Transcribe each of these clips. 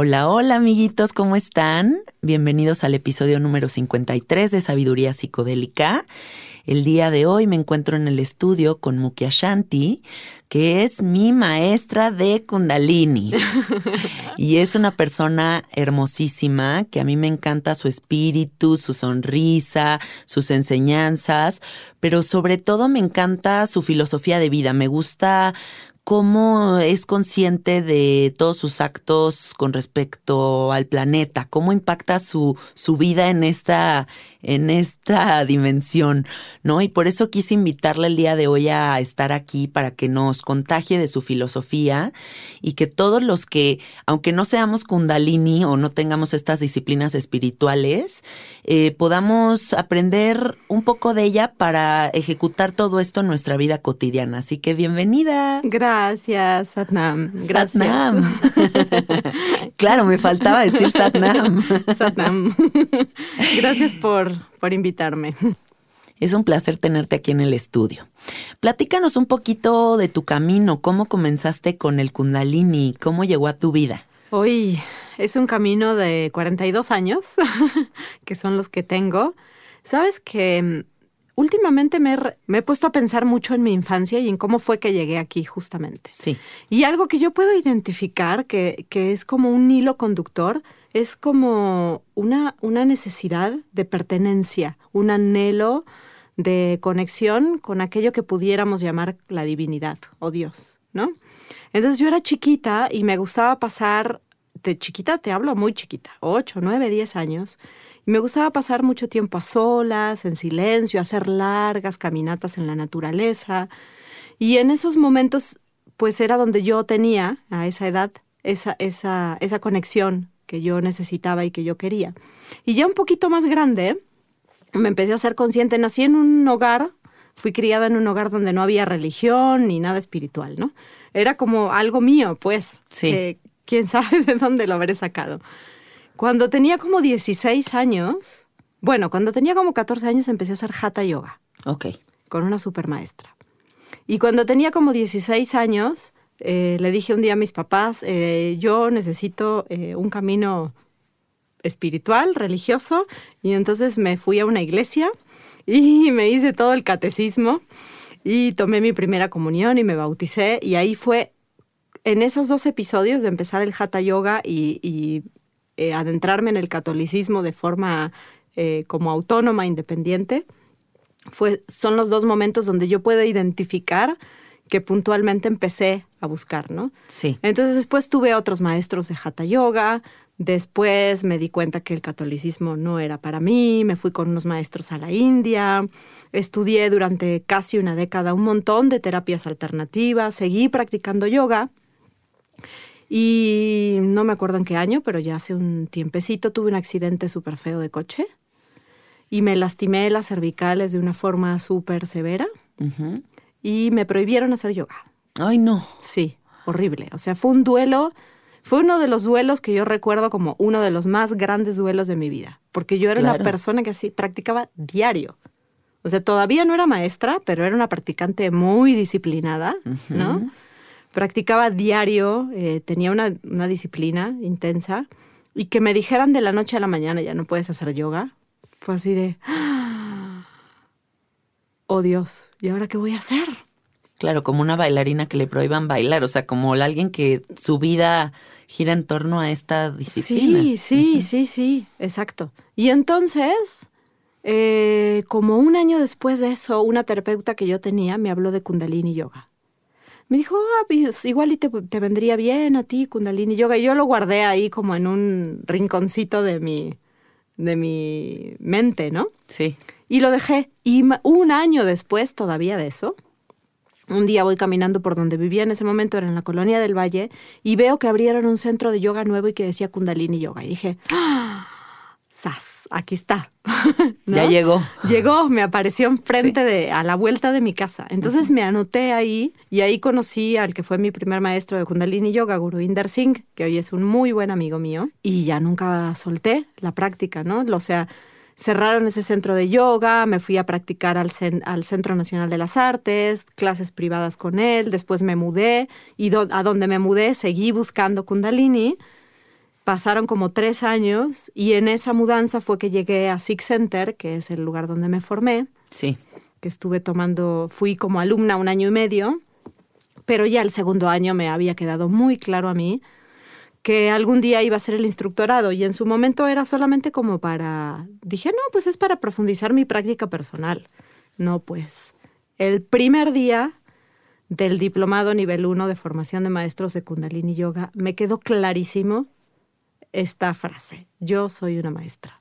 Hola, hola amiguitos, ¿cómo están? Bienvenidos al episodio número 53 de Sabiduría Psicodélica. El día de hoy me encuentro en el estudio con Muki Ashanti, que es mi maestra de Kundalini. y es una persona hermosísima, que a mí me encanta su espíritu, su sonrisa, sus enseñanzas, pero sobre todo me encanta su filosofía de vida. Me gusta cómo es consciente de todos sus actos con respecto al planeta, cómo impacta su, su vida en esta, en esta dimensión, ¿no? Y por eso quise invitarle el día de hoy a estar aquí para que nos contagie de su filosofía y que todos los que, aunque no seamos kundalini o no tengamos estas disciplinas espirituales, eh, podamos aprender un poco de ella para ejecutar todo esto en nuestra vida cotidiana. Así que bienvenida. Gracias. Gracias, Satnam. Gracias. Satnam. claro, me faltaba decir Satnam. Satnam. Gracias por, por invitarme. Es un placer tenerte aquí en el estudio. Platícanos un poquito de tu camino, cómo comenzaste con el Kundalini, cómo llegó a tu vida. Hoy es un camino de 42 años, que son los que tengo. Sabes que últimamente me, he puesto a pensar mucho en mi infancia y en cómo fue que llegué aquí justamente. Sí. Y algo que yo puedo identificar, que, que es como un hilo conductor, es como una, una necesidad de pertenencia, un anhelo de conexión con aquello que pudiéramos llamar la divinidad o Dios, ¿no? Entonces yo era chiquita y me gustaba pasar, de chiquita te hablo muy chiquita, 8, 9, 10 años, me gustaba pasar mucho tiempo a solas, en silencio, hacer largas caminatas en la naturaleza. Y en esos momentos, pues era donde yo tenía, a esa edad, esa, esa, esa conexión que yo necesitaba y que yo quería. Y ya un poquito más grande, me empecé a ser consciente. Nací en un hogar Fui criada en un hogar donde no había religión ni nada espiritual, ¿no? Era como algo mío, pues. Sí. que quién sabe de dónde lo habré sacado. Cuando tenía como 16 años, bueno, cuando tenía como 14 años empecé a hacer hatha yoga Ok. con una supermaestra. Y cuando tenía como 16 años, eh, le dije un día a mis papás, eh, yo necesito eh, un camino espiritual, religioso, y entonces me fui a una iglesia y me hice todo el catecismo y tomé mi primera comunión y me bauticé y ahí fue en esos dos episodios de empezar el hatha yoga y, y, eh, adentrarme en el catolicismo de forma eh, como autónoma, independiente, fue, son los dos momentos donde yo puedo identificar que puntualmente empecé a buscar, ¿no? Sí. Entonces después tuve otros maestros de Hatha Yoga, después me di cuenta que el catolicismo no era para mí, me fui con unos maestros a la India, estudié durante casi una década un montón de terapias alternativas, seguí practicando yoga y no me acuerdo en qué año, pero ya hace un tiempecito tuve un accidente súper feo de coche y me lastimé las cervicales de una forma súper severa Ujú. y me prohibieron hacer yoga. Ay, no. Sí, horrible. O sea, fue un duelo, fue uno de los duelos que yo recuerdo como uno de los más grandes duelos de mi vida, porque yo era Claro. una persona que así practicaba diario. O sea, todavía no era maestra, pero era una practicante muy disciplinada, ¿no? Practicaba diario, eh, tenía una, una disciplina intensa, y que me dijeran de la noche a la mañana ya no puedes hacer yoga, fue así de, oh Dios, ¿y ahora qué voy a hacer? Claro, como una bailarina que le prohíban bailar, o sea, como alguien que su vida gira en torno a esta disciplina. Sí, sí, sí, sí, exacto. Y entonces, eh, como un año después de eso, una terapeuta que yo tenía me habló de Kundalini Yoga. Me dijo, ah, pues igual y te, te vendría bien a ti Kundalini Yoga. Y yo lo guardé ahí como en un rinconcito de mi, de mi mente, ¿no? Sí. Y lo dejé. Y un año después todavía de eso, un día voy caminando por donde vivía en ese momento, era en la colonia del Valle, y veo que abrieron un centro de yoga nuevo y que decía Kundalini Yoga. Y dije, ¡ah! ¡Sas! Aquí está. ¿No? Ya llegó. Llegó, me apareció enfrente de, a la vuelta de mi casa. Entonces me anoté ahí y ahí conocí al que fue mi primer maestro de Kundalini Yoga, Guru Inder Singh, que hoy es un muy buen amigo mío. Y ya nunca solté la práctica, ¿no? O sea, cerraron ese centro de yoga, me fui a practicar al, cen- al Centro Nacional de las Artes, clases privadas con él, después me mudé y do- a donde me mudé seguí buscando Kundalini. Pasaron como tres años y en esa mudanza fue que llegué a Six Center, que es el lugar donde me formé, Sí. que estuve tomando, fui como alumna un año y medio, pero ya el segundo año me había quedado muy claro a mí que algún día iba a ser el instructorado y en su momento era solamente como para, dije, no, pues es para profundizar mi práctica personal. No, pues el primer día del diplomado nivel 1 de formación de maestros de Kundalini Yoga me quedó clarísimo esta frase, yo soy una maestra.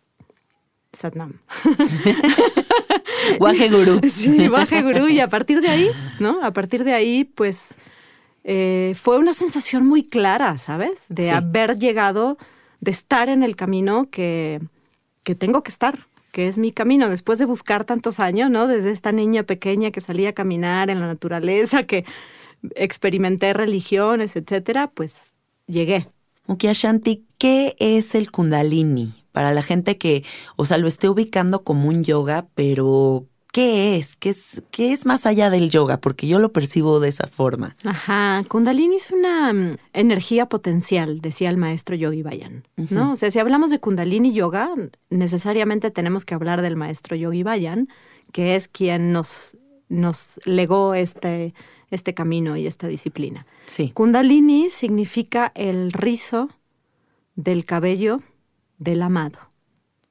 Satnam. Guaje gurú. Sí, baje gurú. Y a partir de ahí, ¿no? A partir de ahí, pues eh, fue una sensación muy clara, ¿sabes? De Sí. haber llegado, de estar en el camino que, que tengo que estar, que es mi camino. Después de buscar tantos años, ¿no? Desde esta niña pequeña que salía a caminar en la naturaleza, que experimenté religiones, etcétera, pues llegué. Mukia Shanti, ¿qué es el Kundalini? Para la gente que, o sea, lo esté ubicando como un yoga, pero ¿qué es? ¿Qué es, qué es más allá del yoga? Porque yo lo percibo de esa forma. Ajá, Kundalini es una mm, energía potencial, decía el maestro Yogi Bayan, ¿no? O sea, si hablamos de Kundalini Yoga, necesariamente tenemos que hablar del maestro Yogi Bayan, que es quien nos, nos legó este, este camino y esta disciplina. Sí. Kundalini significa el rizo del cabello del amado.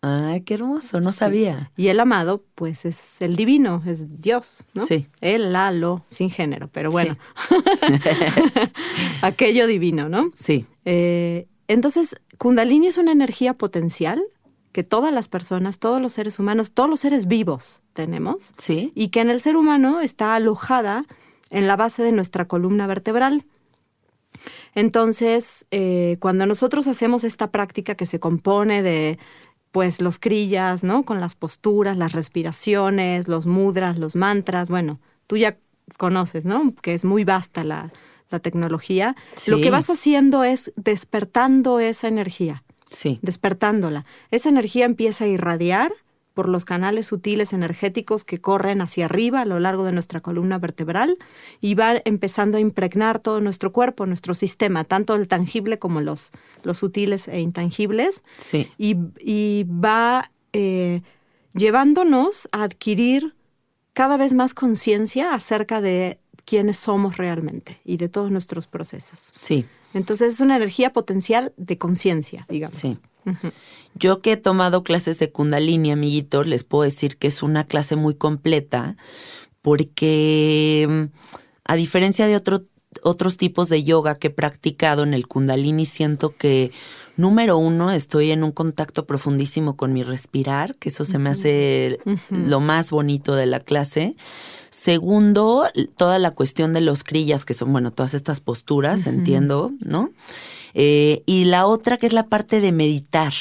Ay, qué hermoso, no Sí. sabía. Y el amado, pues es el divino, es Dios, ¿no? Sí. El, la, lo, sin género, pero bueno. Aquello divino, ¿no? Sí, Eh, entonces, Kundalini es una energía potencial que todas las personas, todos los seres humanos, todos los seres vivos tenemos sí. y que en el ser humano está alojada en la base de nuestra columna vertebral. Entonces, eh, cuando nosotros hacemos esta práctica que se compone de pues los crillas, ¿no? Con las posturas, las respiraciones, los mudras, los mantras. Bueno, tú ya conoces, ¿no? Que es muy vasta la, la tecnología. Lo Sí. que vas haciendo es despertando esa energía Sí. despertándola. Esa energía empieza a irradiar por los canales sutiles energéticos que corren hacia arriba a lo largo de nuestra columna vertebral y va empezando a impregnar todo nuestro cuerpo, nuestro sistema, tanto el tangible como los, los sutiles e intangibles, Sí. y, y va eh, llevándonos a adquirir cada vez más conciencia acerca de quiénes somos realmente y de todos nuestros procesos. Sí. Entonces es una energía potencial de conciencia, digamos. Sí. Yo que he tomado clases de Kundalini, amiguitos, les puedo decir que es una clase muy completa porque mm, a diferencia de otro- otros tipos de yoga que he practicado en el Kundalini, siento que número uno, estoy en un contacto profundísimo con mi respirar, que eso se me hace lo más bonito de la clase. Segundo, toda la cuestión de los crillas, que son, bueno, todas estas posturas, entiendo, ¿no? Eh, y la otra que es la parte de meditar,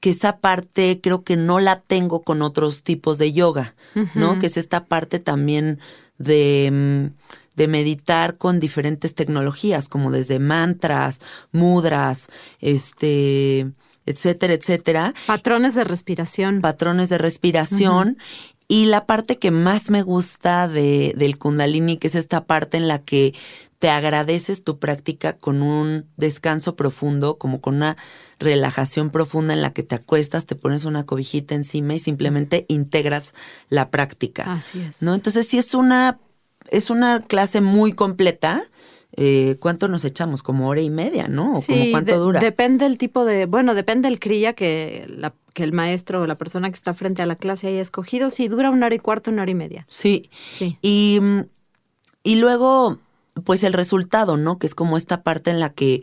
que esa parte creo que no la tengo con otros tipos de yoga, ¿no? Que es esta parte también de, mm, de meditar con diferentes tecnologías, como desde mantras, mudras, este, etcétera, etcétera Patrones de respiración. patrones de respiración. Y la parte que más me gusta de, del kundalini, que es esta parte en la que te agradeces tu práctica con un descanso profundo, como con una relajación profunda en la que te acuestas, te pones una cobijita encima y simplemente integras la práctica. Así es. ¿No? Entonces sí es una, es una clase muy completa. Eh, ¿Cuánto nos echamos? Como hora y media, ¿no? ¿O como Sí, cuánto de- dura? Depende el tipo de, bueno, depende el cría que, la- que el maestro o la persona que está frente a la clase haya escogido. Sí, dura una hora y cuarto, una hora y media. Sí. Sí. Y, y luego, pues el resultado, ¿no? Que es como esta parte en la que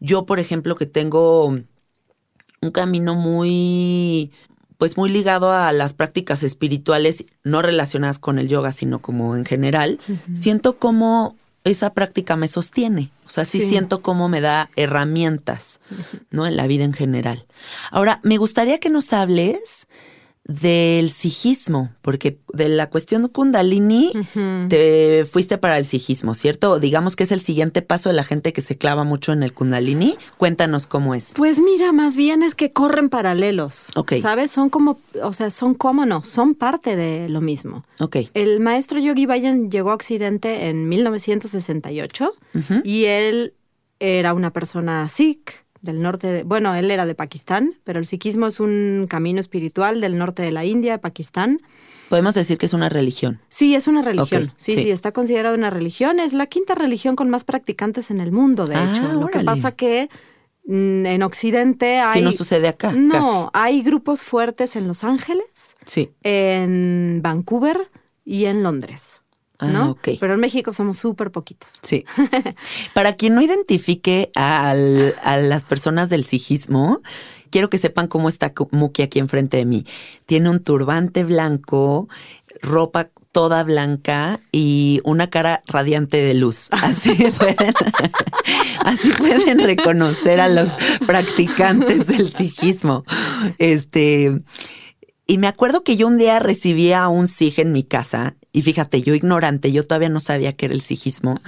yo, por ejemplo, que tengo un camino muy, pues muy ligado a las prácticas espirituales, no relacionadas con el yoga, sino como en general, siento como esa práctica me sostiene. O sea, sí, Sí. siento cómo me da herramientas, ¿no? En la vida en general. Ahora, me gustaría que nos hables del sijismo, porque de la cuestión kundalini te fuiste para el sijismo, ¿cierto? Digamos que es el siguiente paso de la gente que se clava mucho en el kundalini. Cuéntanos cómo es. Pues mira, más bien es que corren paralelos. Ok. ¿Sabes? Son como, o sea, son como no, son parte de lo mismo. Ok. El maestro Yogi Bayan llegó a Occidente en 1968 Ujú. y él era una persona sikh del norte, de, bueno, él era de Pakistán, pero el sikhismo es un camino espiritual del norte de la India, Pakistán. Podemos decir que es una religión. Sí, es una religión. Sí, sí. sí, está considerada una religión. Es la quinta religión con más practicantes en el mundo, de Ah, hecho. Lo que pasa que mm, en Occidente hay... Si no sucede acá. No, hay grupos fuertes en Los Ángeles. Sí. en Vancouver y en Londres. Ah, ¿no? ok. Pero en México somos súper poquitos. Sí. Para quien no identifique al- a las personas del sijismo, quiero que sepan cómo está Muki aquí enfrente de mí. Tiene un turbante blanco, ropa toda blanca y una cara radiante de luz. Así pueden, así pueden reconocer a los practicantes del sijismo. Este, y me acuerdo que yo un día recibí a un sig en mi casa y fíjate, yo ignorante, yo todavía no sabía qué era el sijismo.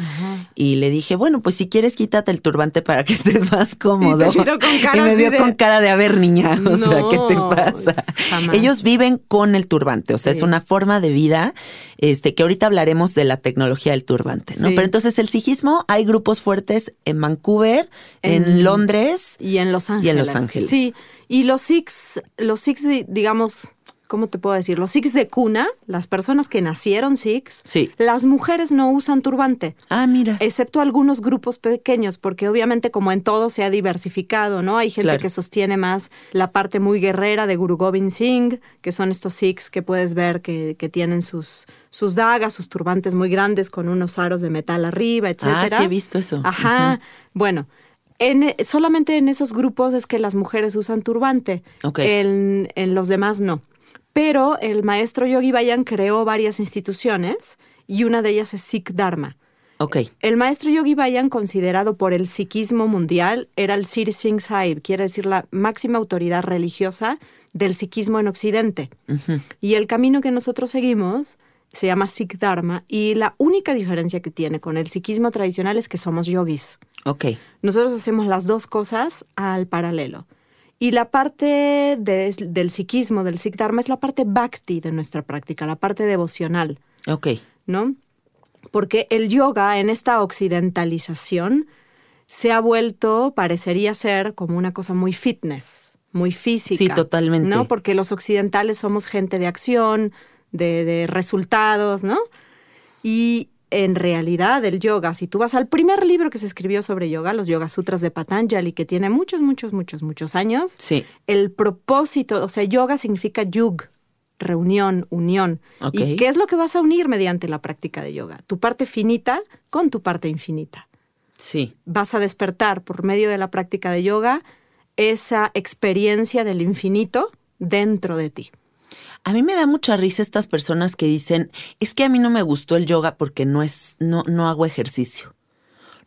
Y le dije, bueno, pues si quieres quítate el turbante para que estés más cómodo. Y con cara Y me vio de- con cara de, a ver, niña, o sea, ¿qué te pasa? jamás. Ellos viven con el turbante, o sea, Sí. es una forma de vida, este, que ahorita hablaremos de la tecnología del turbante, ¿no? Sí. Pero entonces el sijismo, hay grupos fuertes en Vancouver, en, En- Londres. Y en Los Ángeles. Y en Los Ángeles. Sí, y los Sikhs, los Sikhs, di- digamos, ¿cómo te puedo decir? Los Sikhs de cuna, las personas que nacieron Sikhs, Sí. las mujeres no usan turbante. Ah, mira. Excepto algunos grupos pequeños, porque obviamente como en todo se ha diversificado, ¿no? Hay gente Claro. que sostiene más la parte muy guerrera de Guru Gobind Singh, que son estos Sikhs que puedes ver que, que tienen sus, sus dagas, sus turbantes muy grandes con unos aros de metal arriba, ah, etcétera. sí he visto eso. Ajá. Bueno, en, solamente en esos grupos es que las mujeres usan turbante. Ok. En, en los demás no. Pero el maestro Yogi Bayan creó varias instituciones y una de ellas es Sikh Dharma. Ok. El maestro Yogi Bayan, considerado por el sikhismo mundial, era el Sir Singh Sahib, quiere decir la máxima autoridad religiosa del psiquismo en Occidente. Y el camino que nosotros seguimos se llama Sikh Dharma y la única diferencia que tiene con el psiquismo tradicional es que somos yogis. Ok. Nosotros hacemos las dos cosas al paralelo. Y la parte de- del psiquismo, del Sikh Dharma, es la parte bhakti de nuestra práctica, la parte devocional, Ok. ¿no? Porque el yoga en esta occidentalización se ha vuelto, parecería ser, como una cosa muy fitness, muy física. Sí, totalmente. ¿no? Porque los occidentales somos gente de acción, de, de resultados, ¿no? Y en realidad el yoga, si tú vas al primer libro que se escribió sobre yoga, los Yoga Sutras de Patanjali, que tiene muchos, muchos, muchos, muchos años, Sí. el propósito, o sea, yoga significa yug, reunión, unión. ¿Y qué es lo que vas a unir mediante la práctica de yoga? Tu parte finita con tu parte infinita. Sí. Vas a despertar por medio de la práctica de yoga esa experiencia del infinito dentro de ti. A mí me da mucha risa estas personas que dicen, es que a mí no me gustó el yoga porque no es, no, no hago ejercicio.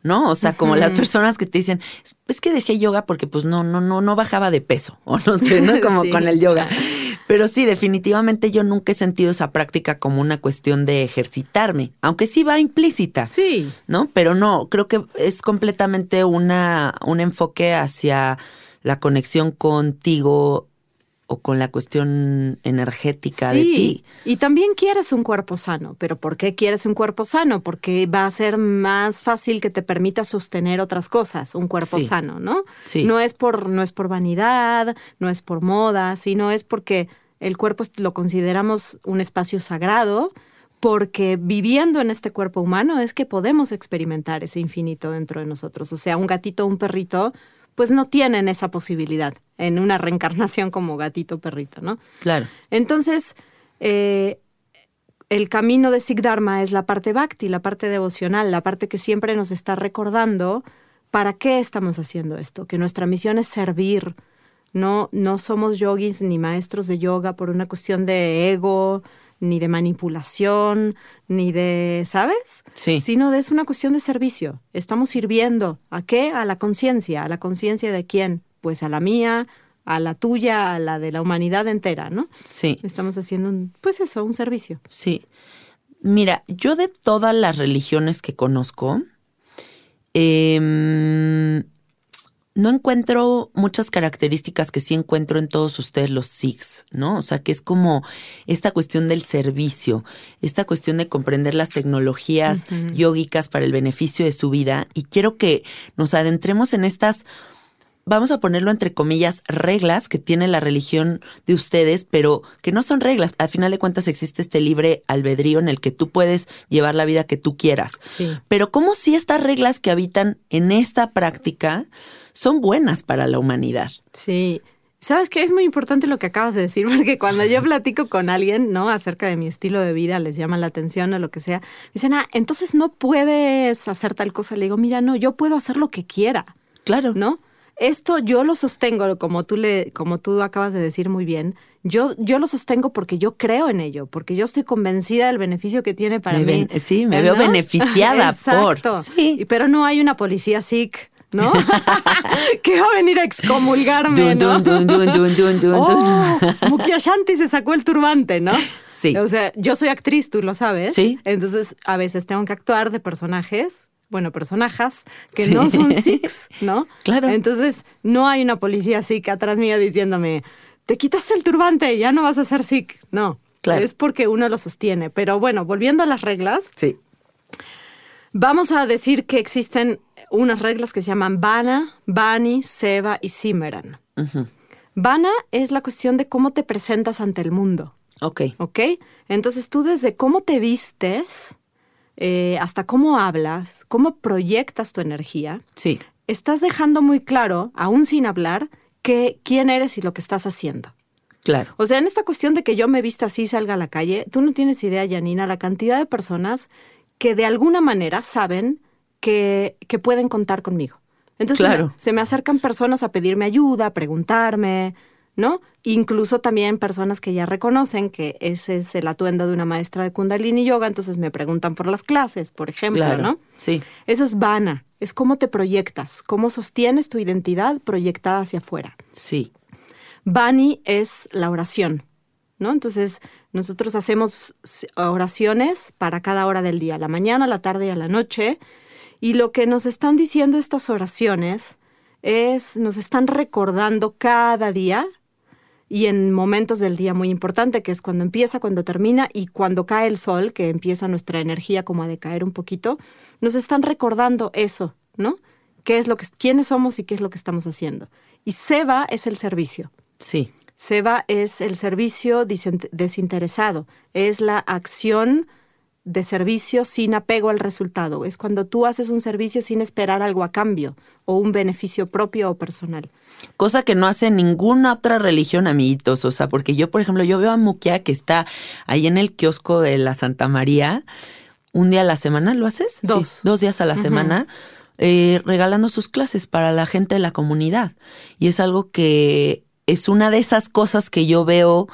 ¿No? O sea, como las personas que te dicen, "Es- es que dejé yoga porque pues no, no, no, no bajaba de peso. O no sé, ¿no? Como Sí. con el yoga. Pero sí, definitivamente yo nunca he sentido esa práctica como una cuestión de ejercitarme, aunque sí va implícita. Sí. ¿no? Pero no, creo que es completamente una, un enfoque hacia la conexión contigo o con la cuestión energética de ti. Y también quieres un cuerpo sano. ¿Pero por qué quieres un cuerpo sano? Porque va a ser más fácil que te permita sostener otras cosas, un cuerpo Sí. sano, ¿no? Sí. No es por, no es por vanidad, no es por moda, sino es porque el cuerpo lo consideramos un espacio sagrado, porque viviendo en este cuerpo humano es que podemos experimentar ese infinito dentro de nosotros. O sea, un gatito o un perrito, pues no tienen esa posibilidad en una reencarnación como gatito perrito, ¿no? Claro. Entonces, eh, el camino de Sikh Dharma es la parte bhakti, la parte devocional, la parte que siempre nos está recordando para qué estamos haciendo esto, que nuestra misión es servir. No, no somos yogis ni maestros de yoga por una cuestión de ego, ni de manipulación, ni de, ¿sabes? Sí. Sino de, es una cuestión de servicio. Estamos sirviendo. ¿A qué? A la conciencia. ¿A la conciencia de quién? Pues a la mía, a la tuya, a la de la humanidad entera, ¿no? Sí, Estamos haciendo, un, pues eso, un servicio. sí. Mira, yo de todas las religiones que conozco, em, no encuentro muchas características que sí encuentro en todos ustedes los Sikhs, ¿no? O sea, que es como esta cuestión del servicio, esta cuestión de comprender las tecnologías Ujú. yógicas para el beneficio de su vida. Y quiero que nos adentremos en estas, vamos a ponerlo entre comillas, reglas que tiene la religión de ustedes, pero que no son reglas. Al final de cuentas existe este libre albedrío en el que tú puedes llevar la vida que tú quieras. Sí. Pero como si estas reglas que habitan en esta práctica son buenas para la humanidad. Sí. ¿Sabes qué? Es muy importante lo que acabas de decir, porque cuando yo platico con alguien, ¿no? Acerca de mi estilo de vida, les llama la atención o lo que sea, dicen, ah, entonces no puedes hacer tal cosa. Le digo, mira, no, yo puedo hacer lo que quiera, Claro. ¿no? Esto yo lo sostengo, como tú, le, como tú acabas de decir muy bien, yo, yo lo sostengo porque yo creo en ello, porque yo estoy convencida del beneficio que tiene para Me mí. sí, me ¿Eh, veo beneficiada por. Exacto. Sí. Y- Pero no hay una policía SIC, ¿no? que va a venir a excomulgarme, Dun, Oh, se sacó el turbante, ¿no? Sí. O sea, yo soy actriz, tú lo sabes. Sí. Entonces, a veces tengo que actuar de personajes, bueno, personajes que Sí. no son Sikhs, ¿no? Claro. Entonces, no hay una policía Sikh atrás mío diciéndome, te quitaste el turbante, ya no vas a ser Sikh. No. Claro. Es porque uno lo sostiene. Pero bueno, volviendo a las reglas, Sí. Vamos a decir que existen unas reglas que se llaman Vana, Bani, Seva y Simeran. Vana es la cuestión de cómo te presentas ante el mundo, Ok. ¿ok? Entonces tú desde cómo te vistes eh, hasta cómo hablas, cómo proyectas tu energía, Sí. estás dejando muy claro, aún sin hablar, que quién eres y lo que estás haciendo. Claro. O sea, en esta cuestión de que yo me vista así y salga a la calle, tú no tienes idea, Janina, la cantidad de personas que de alguna manera saben que, que pueden contar conmigo. Entonces se me- Claro. se me acercan personas a pedirme ayuda, a preguntarme, ¿no? Incluso también personas que ya reconocen que ese es el atuendo de una maestra de Kundalini Yoga, entonces me preguntan por las clases, por ejemplo, Claro. ¿no? Sí. Eso es vana, es cómo te proyectas, cómo sostienes tu identidad proyectada hacia afuera. Sí. Bani es la oración, ¿no? Entonces, nosotros hacemos oraciones para cada hora del día, la mañana, la tarde y a la noche. Y lo que nos están diciendo estas oraciones es, nos están recordando cada día y en momentos del día muy importante, que es cuando empieza, cuando termina y cuando cae el sol, que empieza nuestra energía como a decaer un poquito, nos están recordando eso, ¿no? ¿Qué es lo que, quiénes somos y qué es lo que estamos haciendo? Y Seba es el servicio. Sí. Seba es el servicio desinteresado, es la acción de servicio sin apego al resultado. Es cuando tú haces un servicio sin esperar algo a cambio o un beneficio propio o personal. Cosa que no hace ninguna otra religión, amiguitos. O sea, porque yo, por ejemplo, yo veo a Mukia que está ahí en el kiosco de la Santa María, un día a la semana, ¿lo haces? Dos. dos días a la semana. Eh, regalando sus clases para la gente de la comunidad. Y es algo que es una de esas cosas que yo veo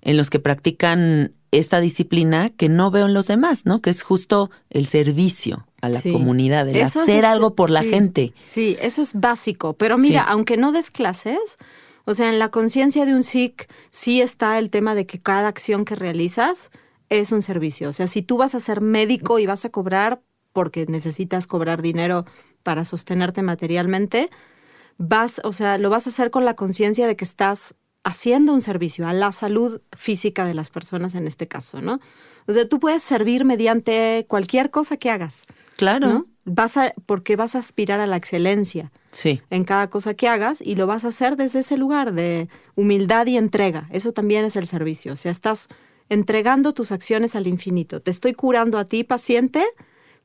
en los que practican esta disciplina que no veo en los demás, ¿no? Que es justo el servicio a la comunidad, el hacer algo por la gente. Sí, eso es básico. Pero mira, aunque no des clases, o sea, en la conciencia de un Sikh sí está el tema de que cada acción que realizas es un servicio. O sea, si tú vas a ser médico y vas a cobrar porque necesitas cobrar dinero para sostenerte materialmente, vas, o sea, lo vas a hacer con la conciencia de que estás haciendo un servicio a la salud física de las personas en este caso, ¿no? O sea, tú puedes servir mediante cualquier cosa que hagas. Claro. Vas a, porque vas a aspirar a la excelencia sí. en cada cosa que hagas y lo vas a hacer desde ese lugar de humildad y entrega. Eso también es el servicio. O sea, estás entregando tus acciones al infinito. Te estoy curando a ti, paciente,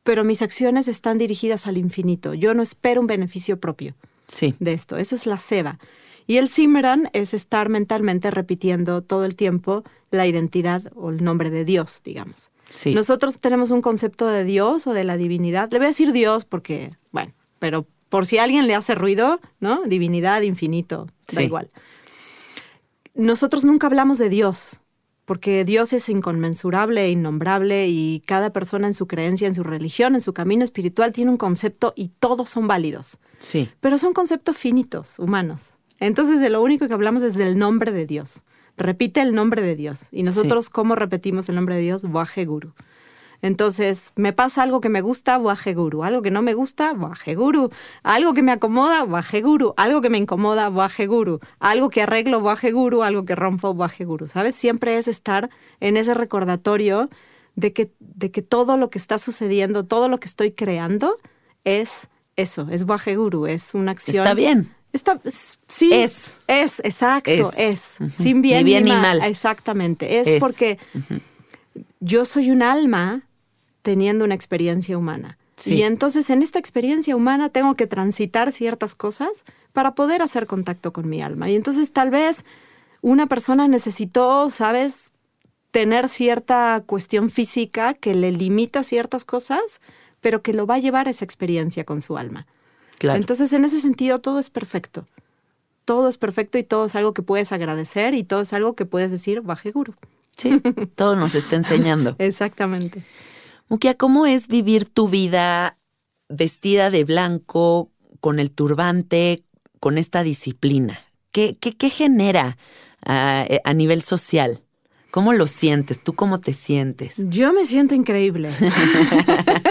pero mis acciones están dirigidas al infinito. Yo no espero un beneficio propio sí. de esto. Eso es la seva. Y el Simran es estar mentalmente repitiendo todo el tiempo la identidad o el nombre de Dios, digamos. Sí. Nosotros tenemos un concepto de Dios o de la divinidad. Le voy a decir Dios porque, bueno, pero por si a alguien le hace ruido, ¿no? Divinidad, infinito, da igual. Nosotros nunca hablamos de Dios, porque Dios es inconmensurable e innombrable y cada persona en su creencia, en su religión, en su camino espiritual tiene un concepto y todos son válidos. Sí. Pero son conceptos finitos, humanos. Entonces, de lo único que hablamos es del nombre de Dios. Repite el nombre de Dios. Y nosotros, ¿cómo repetimos el nombre de Dios? Waje Guru. Entonces, me pasa algo que me gusta, Waje Guru. Algo que no me gusta, Waje Guru. Algo que me acomoda, Waje Guru. Algo que me incomoda, Waje Guru. Algo que arreglo, Waje Guru. Algo que rompo, Waje Guru. ¿Sabes? Siempre es estar en ese recordatorio de que, de que todo lo que está sucediendo, todo lo que estoy creando, es eso, es Waje Guru. Es una acción. Está bien Está, sí. Es. Es, exacto, es. Sin bien ni, bien ni mal. Exactamente. Es, porque yo soy un alma teniendo una experiencia humana. Y entonces en esta experiencia humana tengo que transitar ciertas cosas para poder hacer contacto con mi alma. Y entonces tal vez una persona necesitó, ¿sabes?, tener cierta cuestión física que le limita ciertas cosas, pero que lo va a llevar a esa experiencia con su alma. Entonces, en ese sentido, todo es perfecto. Todo es perfecto y todo es algo que puedes agradecer y todo es algo que puedes decir, baje guru. Sí, todo nos está enseñando. Exactamente. Mukia, ¿cómo es vivir tu vida vestida de blanco, con el turbante, con esta disciplina? ¿Qué, qué, genera a, a nivel social? ¿Cómo lo sientes? ¿Tú cómo te sientes? Yo me siento increíble.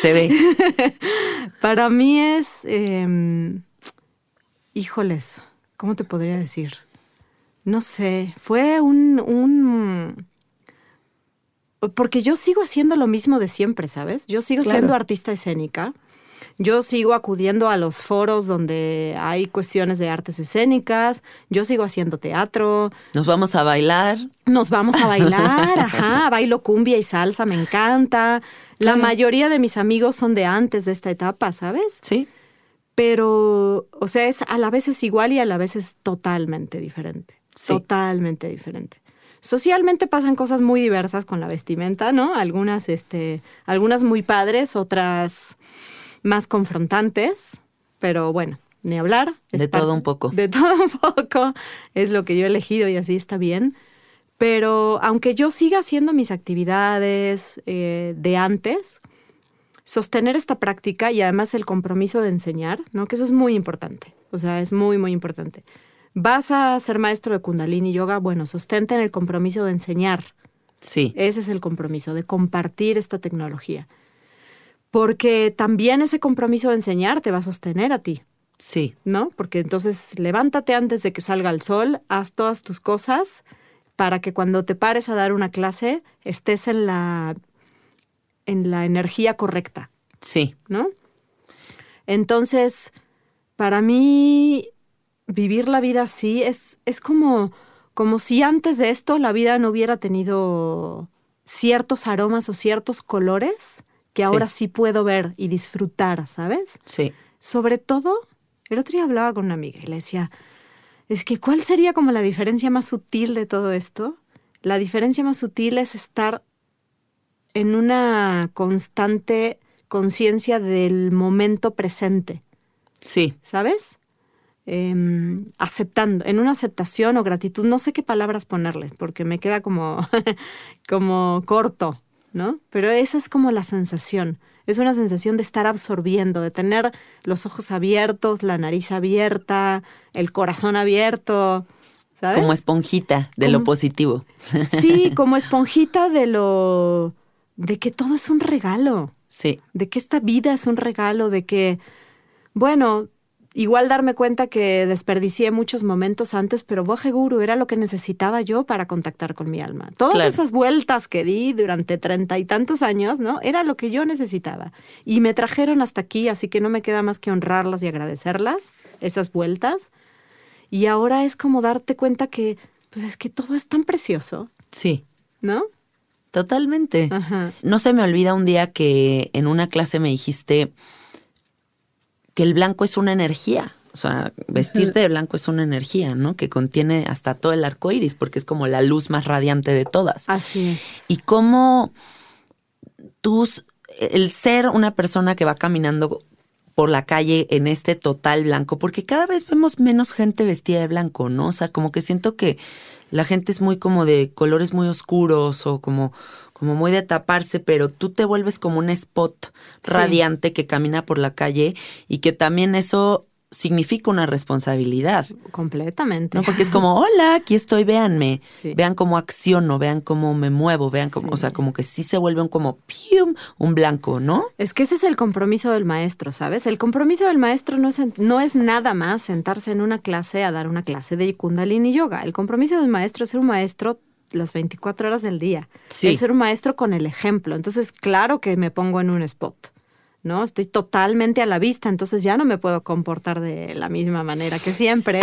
Se ve. Para mí es, em, híjoles, ¿cómo te podría decir? No sé, fue un, un... Porque yo sigo haciendo lo mismo de siempre, ¿sabes? Yo sigo siendo artista escénica. Yo sigo acudiendo a los foros donde hay cuestiones de artes escénicas, yo sigo haciendo teatro. Nos vamos a bailar. Nos vamos a bailar, ajá, bailo cumbia y salsa, me encanta. La mayoría de mis amigos son de antes de esta etapa, ¿sabes? Sí. Pero, o sea, es a la vez es igual y a la vez es totalmente diferente. Totalmente diferente. Socialmente pasan cosas muy diversas con la vestimenta, ¿no? Algunas, este, algunas muy padres, otras más confrontantes, pero bueno, ni hablar. De todo un poco. De todo un poco. Es lo que yo he elegido y así está bien. Pero aunque yo siga haciendo mis actividades eh, de antes, sostener esta práctica y además el compromiso de enseñar, ¿no? Que eso es muy importante. O sea, es muy, muy importante. vas a ser maestro de Kundalini Yoga, bueno, sostente en el compromiso de enseñar. Sí. Ese es el compromiso, de compartir esta tecnología. Porque también ese compromiso de enseñar te va a sostener a ti, Sí. ¿no? Porque entonces levántate antes de que salga el sol, haz todas tus cosas para que cuando te pares a dar una clase estés en la, en la energía correcta. Sí. ¿no? Entonces, para mí, vivir la vida así es, es como, como si antes de esto la vida no hubiera tenido ciertos aromas o ciertos colores que ahora sí puedo ver y disfrutar, ¿sabes? Sí. Sobre todo, el otro día hablaba con una amiga y le decía, es que ¿cuál sería como la diferencia más sutil de todo esto? La diferencia más sutil es estar en una constante conciencia del momento presente, Sí. ¿sabes? Em, aceptando, en una aceptación o gratitud, no sé qué palabras ponerle, porque me queda como, como corto, ¿no? Pero esa es como la sensación. Es una sensación de estar absorbiendo, de tener los ojos abiertos, la nariz abierta, el corazón abierto, ¿sabes? Como esponjita de lo positivo. Sí, como esponjita de lo... de que todo es un regalo, Sí. de que esta vida es un regalo, de que, bueno, igual darme cuenta que desperdicié muchos momentos antes, pero Boje Guru era lo que necesitaba yo para contactar con mi alma. Todas Claro. esas vueltas que di durante treinta y tantos años, ¿no? Era lo que yo necesitaba. Y me trajeron hasta aquí, así que no me queda más que honrarlas y agradecerlas, esas vueltas. Y ahora es como darte cuenta que, pues es que todo es tan precioso, Sí. ¿no? Totalmente. Ajá. No se me olvida un día que en una clase me dijiste que el blanco es una energía. O sea, vestirte de blanco es una energía, ¿no? Que contiene hasta todo el arco iris, porque es como la luz más radiante de todas. Así es. Y cómo tú, el ser una persona que va caminando por la calle en este total blanco, porque cada vez vemos menos gente vestida de blanco, ¿no? O sea, como que siento que la gente es muy como de colores muy oscuros o como, como muy de taparse, pero tú te vuelves como un spot Sí. radiante que camina por la calle y que también eso significa una responsabilidad. Completamente. ¿no? Porque es como, hola, aquí estoy, véanme. Sí. Vean cómo acciono, vean cómo me muevo, vean cómo, o sea, como que sí se vuelve un como ¡pium! un blanco, ¿no? Es que ese es el compromiso del maestro, ¿sabes? El compromiso del maestro no es, no es nada más sentarse en una clase a dar una clase de Kundalini Yoga. El compromiso del maestro es ser un maestro las 24 horas del día. Sí. Es ser un maestro con el ejemplo. Entonces, claro que me pongo en un spot. ¿No? Estoy totalmente a la vista, entonces ya no me puedo comportar de la misma manera que siempre,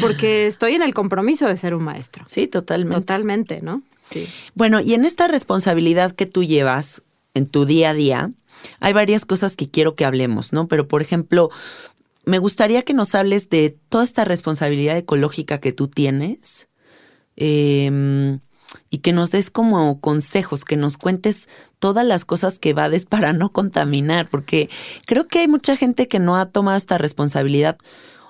porque estoy en el compromiso de ser un maestro. Sí, totalmente. Totalmente, ¿no? Sí. Bueno, y en esta responsabilidad que tú llevas en tu día a día, hay varias cosas que quiero que hablemos, ¿no? Pero, por ejemplo, me gustaría que nos hables de toda esta responsabilidad ecológica que tú tienes eh, y que nos des como consejos, que nos cuentes todas las cosas que vades para no contaminar, porque creo que hay mucha gente que no ha tomado esta responsabilidad.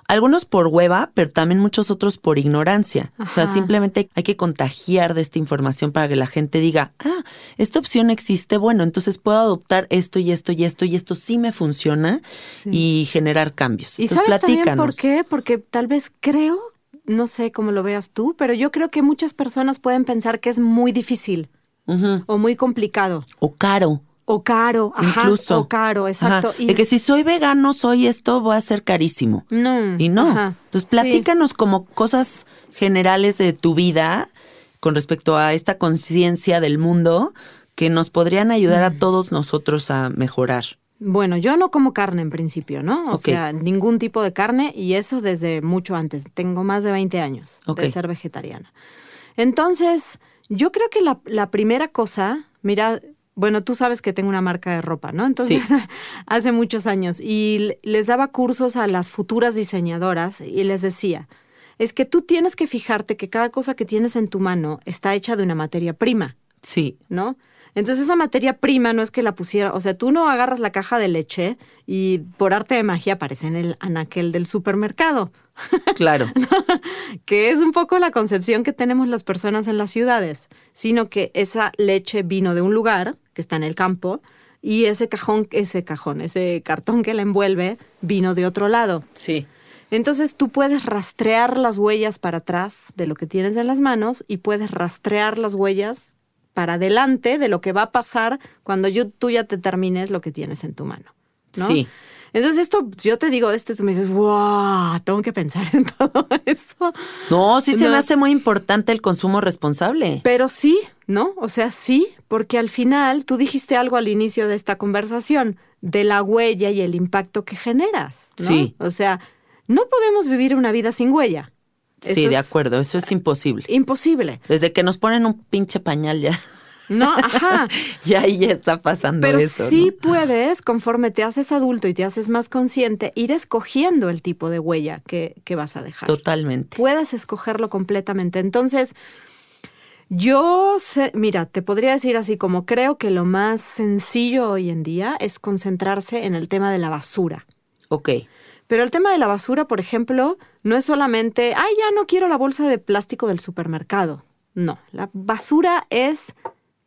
Algunos por hueva, pero también muchos otros por ignorancia. O sea, simplemente hay que contagiar de esta información para que la gente diga, ah, esta opción existe, bueno, entonces puedo adoptar esto y esto y esto y esto sí me funciona y generar cambios. ¿Y Entonces, sabes también por qué? Porque tal vez creo, no sé cómo lo veas tú, pero yo creo que muchas personas pueden pensar que es muy difícil o muy complicado O caro. o caro, ajá, Incluso. o caro, exacto. Ajá. De que si soy vegano, soy esto, va a ser carísimo. no, Y no. ajá, Entonces, sí. platícanos como cosas generales de tu vida con respecto a esta conciencia del mundo que nos podrían ayudar Mm. a todos nosotros a mejorar. Bueno, yo no como carne en principio, ¿no? O sea, ningún tipo de carne y eso desde mucho antes. Tengo más de 20 años de ser vegetariana. Entonces, yo creo que la, la primera cosa, mira, bueno, tú sabes que tengo una marca de ropa, ¿no? Entonces, hace muchos años y les daba cursos a las futuras diseñadoras y les decía, es que tú tienes que fijarte que cada cosa que tienes en tu mano está hecha de una materia prima. Sí, ¿no? Entonces esa materia prima no es que la pusiera, o sea, tú no agarras la caja de leche y por arte de magia aparece en el anaquel del supermercado, claro. que es un poco la concepción que tenemos las personas en las ciudades, sino que esa leche vino de un lugar que está en el campo y ese cajón, ese cajón, ese cartón que la envuelve vino de otro lado. Sí. Entonces tú puedes rastrear las huellas para atrás de lo que tienes en las manos y puedes rastrear las huellas para adelante de lo que va a pasar cuando yo, tú ya te termines lo que tienes en tu mano. ¿no? Sí. Entonces esto, yo te digo esto y tú me dices, wow, tengo que pensar en todo eso. No, sí se me hace muy importante el consumo responsable. Pero sí, ¿no? O sea, sí, porque al final tú dijiste algo al inicio de esta conversación de la huella y el impacto que generas, ¿no? Sí. O sea, no podemos vivir una vida sin huella. Sí, de acuerdo, eso es imposible. Imposible. Desde que nos ponen un pinche pañal ya, No, ajá. ya ahí ya está pasando Pero eso. sí ¿no? puedes, conforme te haces adulto y te haces más consciente, ir escogiendo el tipo de huella que, que vas a dejar. Totalmente. Puedes escogerlo completamente. Entonces, yo sé, mira, te podría decir así como creo que lo más sencillo hoy en día es concentrarse en el tema de la basura. Ok. Pero el tema de la basura, por ejemplo, no es solamente, ay, ya no quiero la bolsa de plástico del supermercado. No, la basura es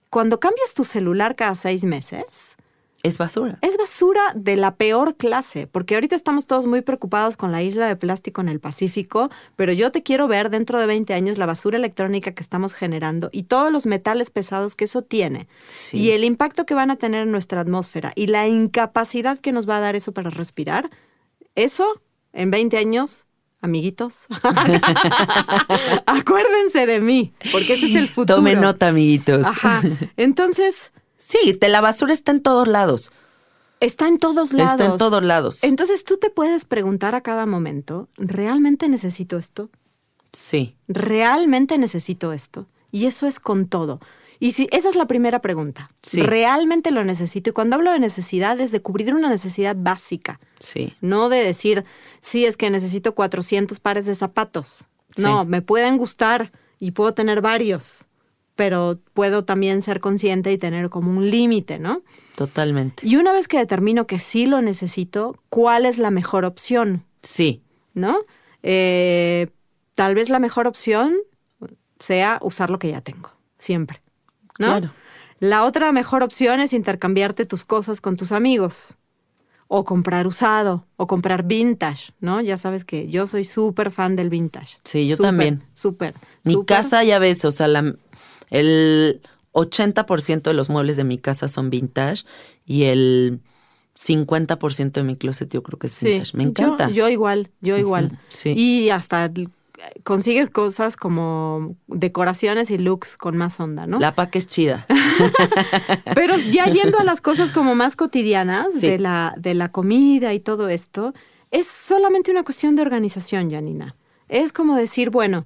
cuando cambias tu celular cada seis meses, Es basura. es basura de la peor clase, porque ahorita estamos todos muy preocupados con la isla de plástico en el Pacífico, pero yo te quiero ver dentro de 20 años la basura electrónica que estamos generando y todos los metales pesados que eso tiene Sí. y el impacto que van a tener en nuestra atmósfera y la incapacidad que nos va a dar eso para respirar. Eso en 20 años, amiguitos, acuérdense de mí, porque ese es el futuro. Tome nota, amiguitos. Ajá. Entonces, Sí, te, la basura está en todos lados. está en todos lados. Está en todos lados. Entonces tú te puedes preguntar a cada momento, ¿realmente necesito esto? Sí. ¿Realmente necesito esto? Y eso es con todo. Y si esa es la primera pregunta. Sí. ¿Realmente lo necesito? Y cuando hablo de necesidad es de cubrir una necesidad básica, Sí. no de decir, sí, es que necesito 400 pares de zapatos. No, me pueden gustar y puedo tener varios, pero puedo también ser consciente y tener como un límite, ¿no? Totalmente. Y una vez que determino que sí lo necesito, ¿cuál es la mejor opción? Sí. ¿No? Eh, tal vez la mejor opción sea usar lo que ya tengo, siempre. ¿No? Claro. La otra mejor opción es intercambiarte tus cosas con tus amigos. O comprar usado, o comprar vintage, ¿no? Ya sabes que yo soy súper fan del vintage. Sí, yo también. Súper. Mi casa, ya ves, o sea, la, el 80% de los muebles de mi casa son vintage y el 50% de mi closet yo creo que es Sí, vintage. Me yo- encanta. Yo, igual, yo igual. Sí. Y hasta consigues cosas como decoraciones y looks con más onda, ¿no? La paca es chida. Pero ya yendo a las cosas como más cotidianas Sí. de, la, de la comida y todo esto, es solamente una cuestión de organización, Janina. Es como decir, bueno,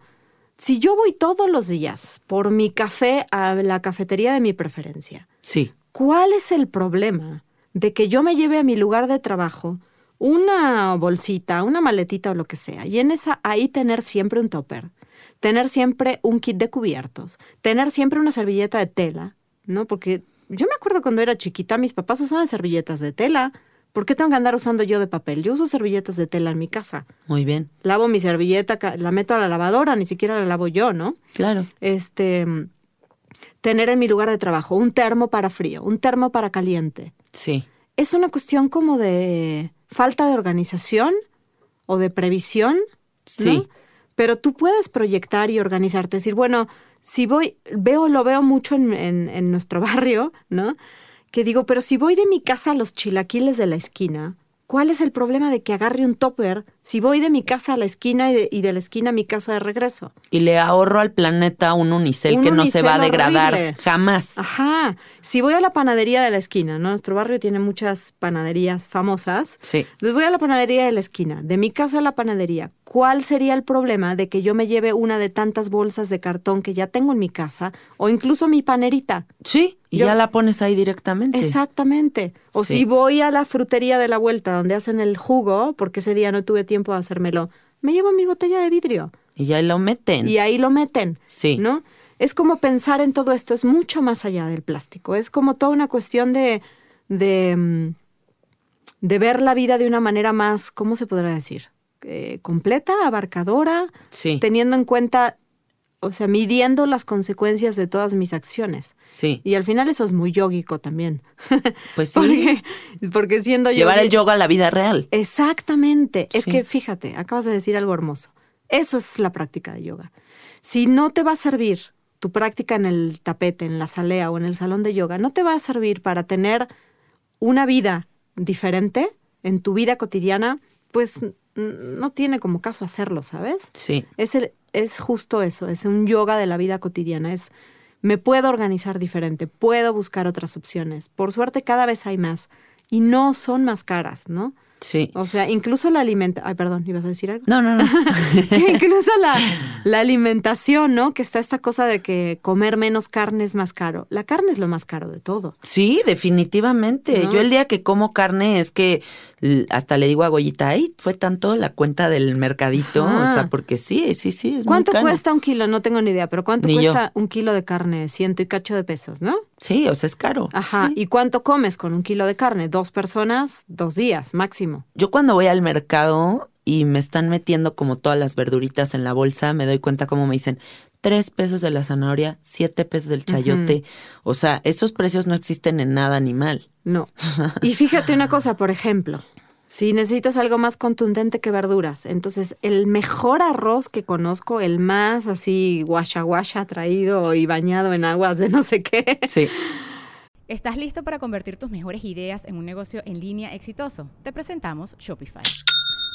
si yo voy todos los días por mi café a la cafetería de mi preferencia, Sí. ¿cuál es el problema de que yo me lleve a mi lugar de trabajo una bolsita, una maletita o lo que sea, y en esa ahí tener siempre un topper, tener siempre un kit de cubiertos, tener siempre una servilleta de tela, ¿no? Porque yo me acuerdo cuando era chiquita, mis papás usaban servilletas de tela. ¿Por qué tengo que andar usando yo de papel? Yo uso servilletas de tela en mi casa. Muy bien. Lavo mi servilleta, la meto a la lavadora, ni siquiera la lavo yo, ¿no? Claro. Este, tener en mi lugar de trabajo un termo para frío, un termo para caliente. Sí. Es una cuestión como de falta de organización o de previsión. ¿no? Sí. Pero tú puedes proyectar y organizarte, decir, bueno, si voy, veo, lo veo mucho en, en- en nuestro barrio, ¿no? Que digo, pero si voy de mi casa a los chilaquiles de la esquina, ¿cuál es el problema de que agarre un topper si voy de mi casa a la esquina y de, y de la esquina a mi casa de regreso? Y le ahorro al planeta un unicel Un que no se va a degradar horrible. jamás. Ajá. Si voy a la panadería de la esquina, ¿no? Nuestro barrio tiene muchas panaderías famosas. Sí. Entonces voy a la panadería de la esquina, de mi casa a la panadería. ¿Cuál sería el problema de que yo me lleve una de tantas bolsas de cartón que ya tengo en mi casa o incluso mi panerita? Sí. Y Yo- ya la pones ahí directamente. Exactamente. O Sí. si voy a la frutería de la vuelta donde hacen el jugo, porque ese día no tuve tiempo de hacérmelo, me llevo mi botella de vidrio Y ya lo meten. y ahí lo meten. Sí. ¿no? Es como pensar en todo esto, es mucho más allá del plástico, es como toda una cuestión de, de, mm, de ver la vida de una manera más, ¿cómo se podrá decir? Eh, completa, abarcadora, Sí. teniendo en cuenta o sea, midiendo las consecuencias de todas mis acciones. Sí. Y al final eso es muy yógico también. Pues sí. porque, porque siendo Llevar yogi- el yoga a la vida real. Exactamente. Es que fíjate, acabas de decir algo hermoso. Eso es la práctica de yoga. Si no te va a servir tu práctica en el tapete, en la salea o en el salón de yoga, no te va a servir para tener una vida diferente en tu vida cotidiana, pues no tiene como caso hacerlo, ¿sabes? Sí. Es, el, es justo eso, es un yoga de la vida cotidiana, es me puedo organizar diferente, puedo buscar otras opciones. Por suerte cada vez hay más y no son más caras, ¿no? Sí. O sea, incluso la alimentación, ay, perdón, ¿ibas a decir algo? No, no, no. Incluso la, la alimentación, ¿no? Que está esta cosa de que comer menos carne es más caro. La carne es lo más caro de todo. Sí, definitivamente. ¿No? Yo el día que como carne es que hasta le digo a Goyita, ay, fue tanto la cuenta del mercadito. Ajá. O sea, porque sí, sí, sí. Es ¿Cuánto cuesta un kilo? No tengo ni idea, pero ¿cuánto Ni yo. cuesta un kilo de carne? Ciento y cacho de pesos, ¿no? Sí, o sea, es caro. Ajá. Sí. ¿Y cuánto comes con un kilo de carne? Dos personas, dos días máximo. Yo cuando voy al mercado y me están metiendo como todas las verduritas en la bolsa, me doy cuenta como me dicen tres pesos de la zanahoria, siete pesos del chayote. O sea, esos precios no existen en nada animal. No. Y fíjate una cosa, por ejemplo, si necesitas algo más contundente que verduras, entonces el mejor arroz que conozco, el más así guasha guasha traído y bañado en aguas de no sé qué, Sí. ¿Estás listo para convertir tus mejores ideas en un negocio en línea exitoso? Te presentamos Shopify.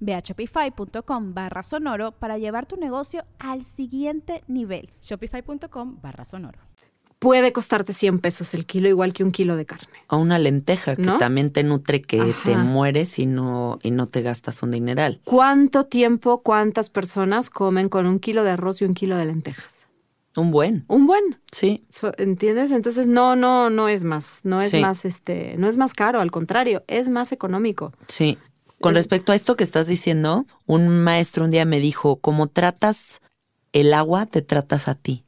Ve a shopify.com barra sonoro para llevar tu negocio al siguiente nivel. Shopify.com barra sonoro. puede costarte 100 pesos el kilo, igual que un kilo de carne. O una lenteja que ¿No? también te nutre que te mueres y no, y no te gastas un dineral. ¿Cuánto tiempo, cuántas personas comen con un kilo de arroz y un kilo de lentejas? Un buen. Un buen. Sí. So- ¿Entiendes? Entonces no, no, no es más, no es Sí. más, este, no es más caro, al contrario, es más económico. Sí. Con respecto a esto que estás diciendo, un maestro un día me dijo, como tratas el agua, te tratas a ti.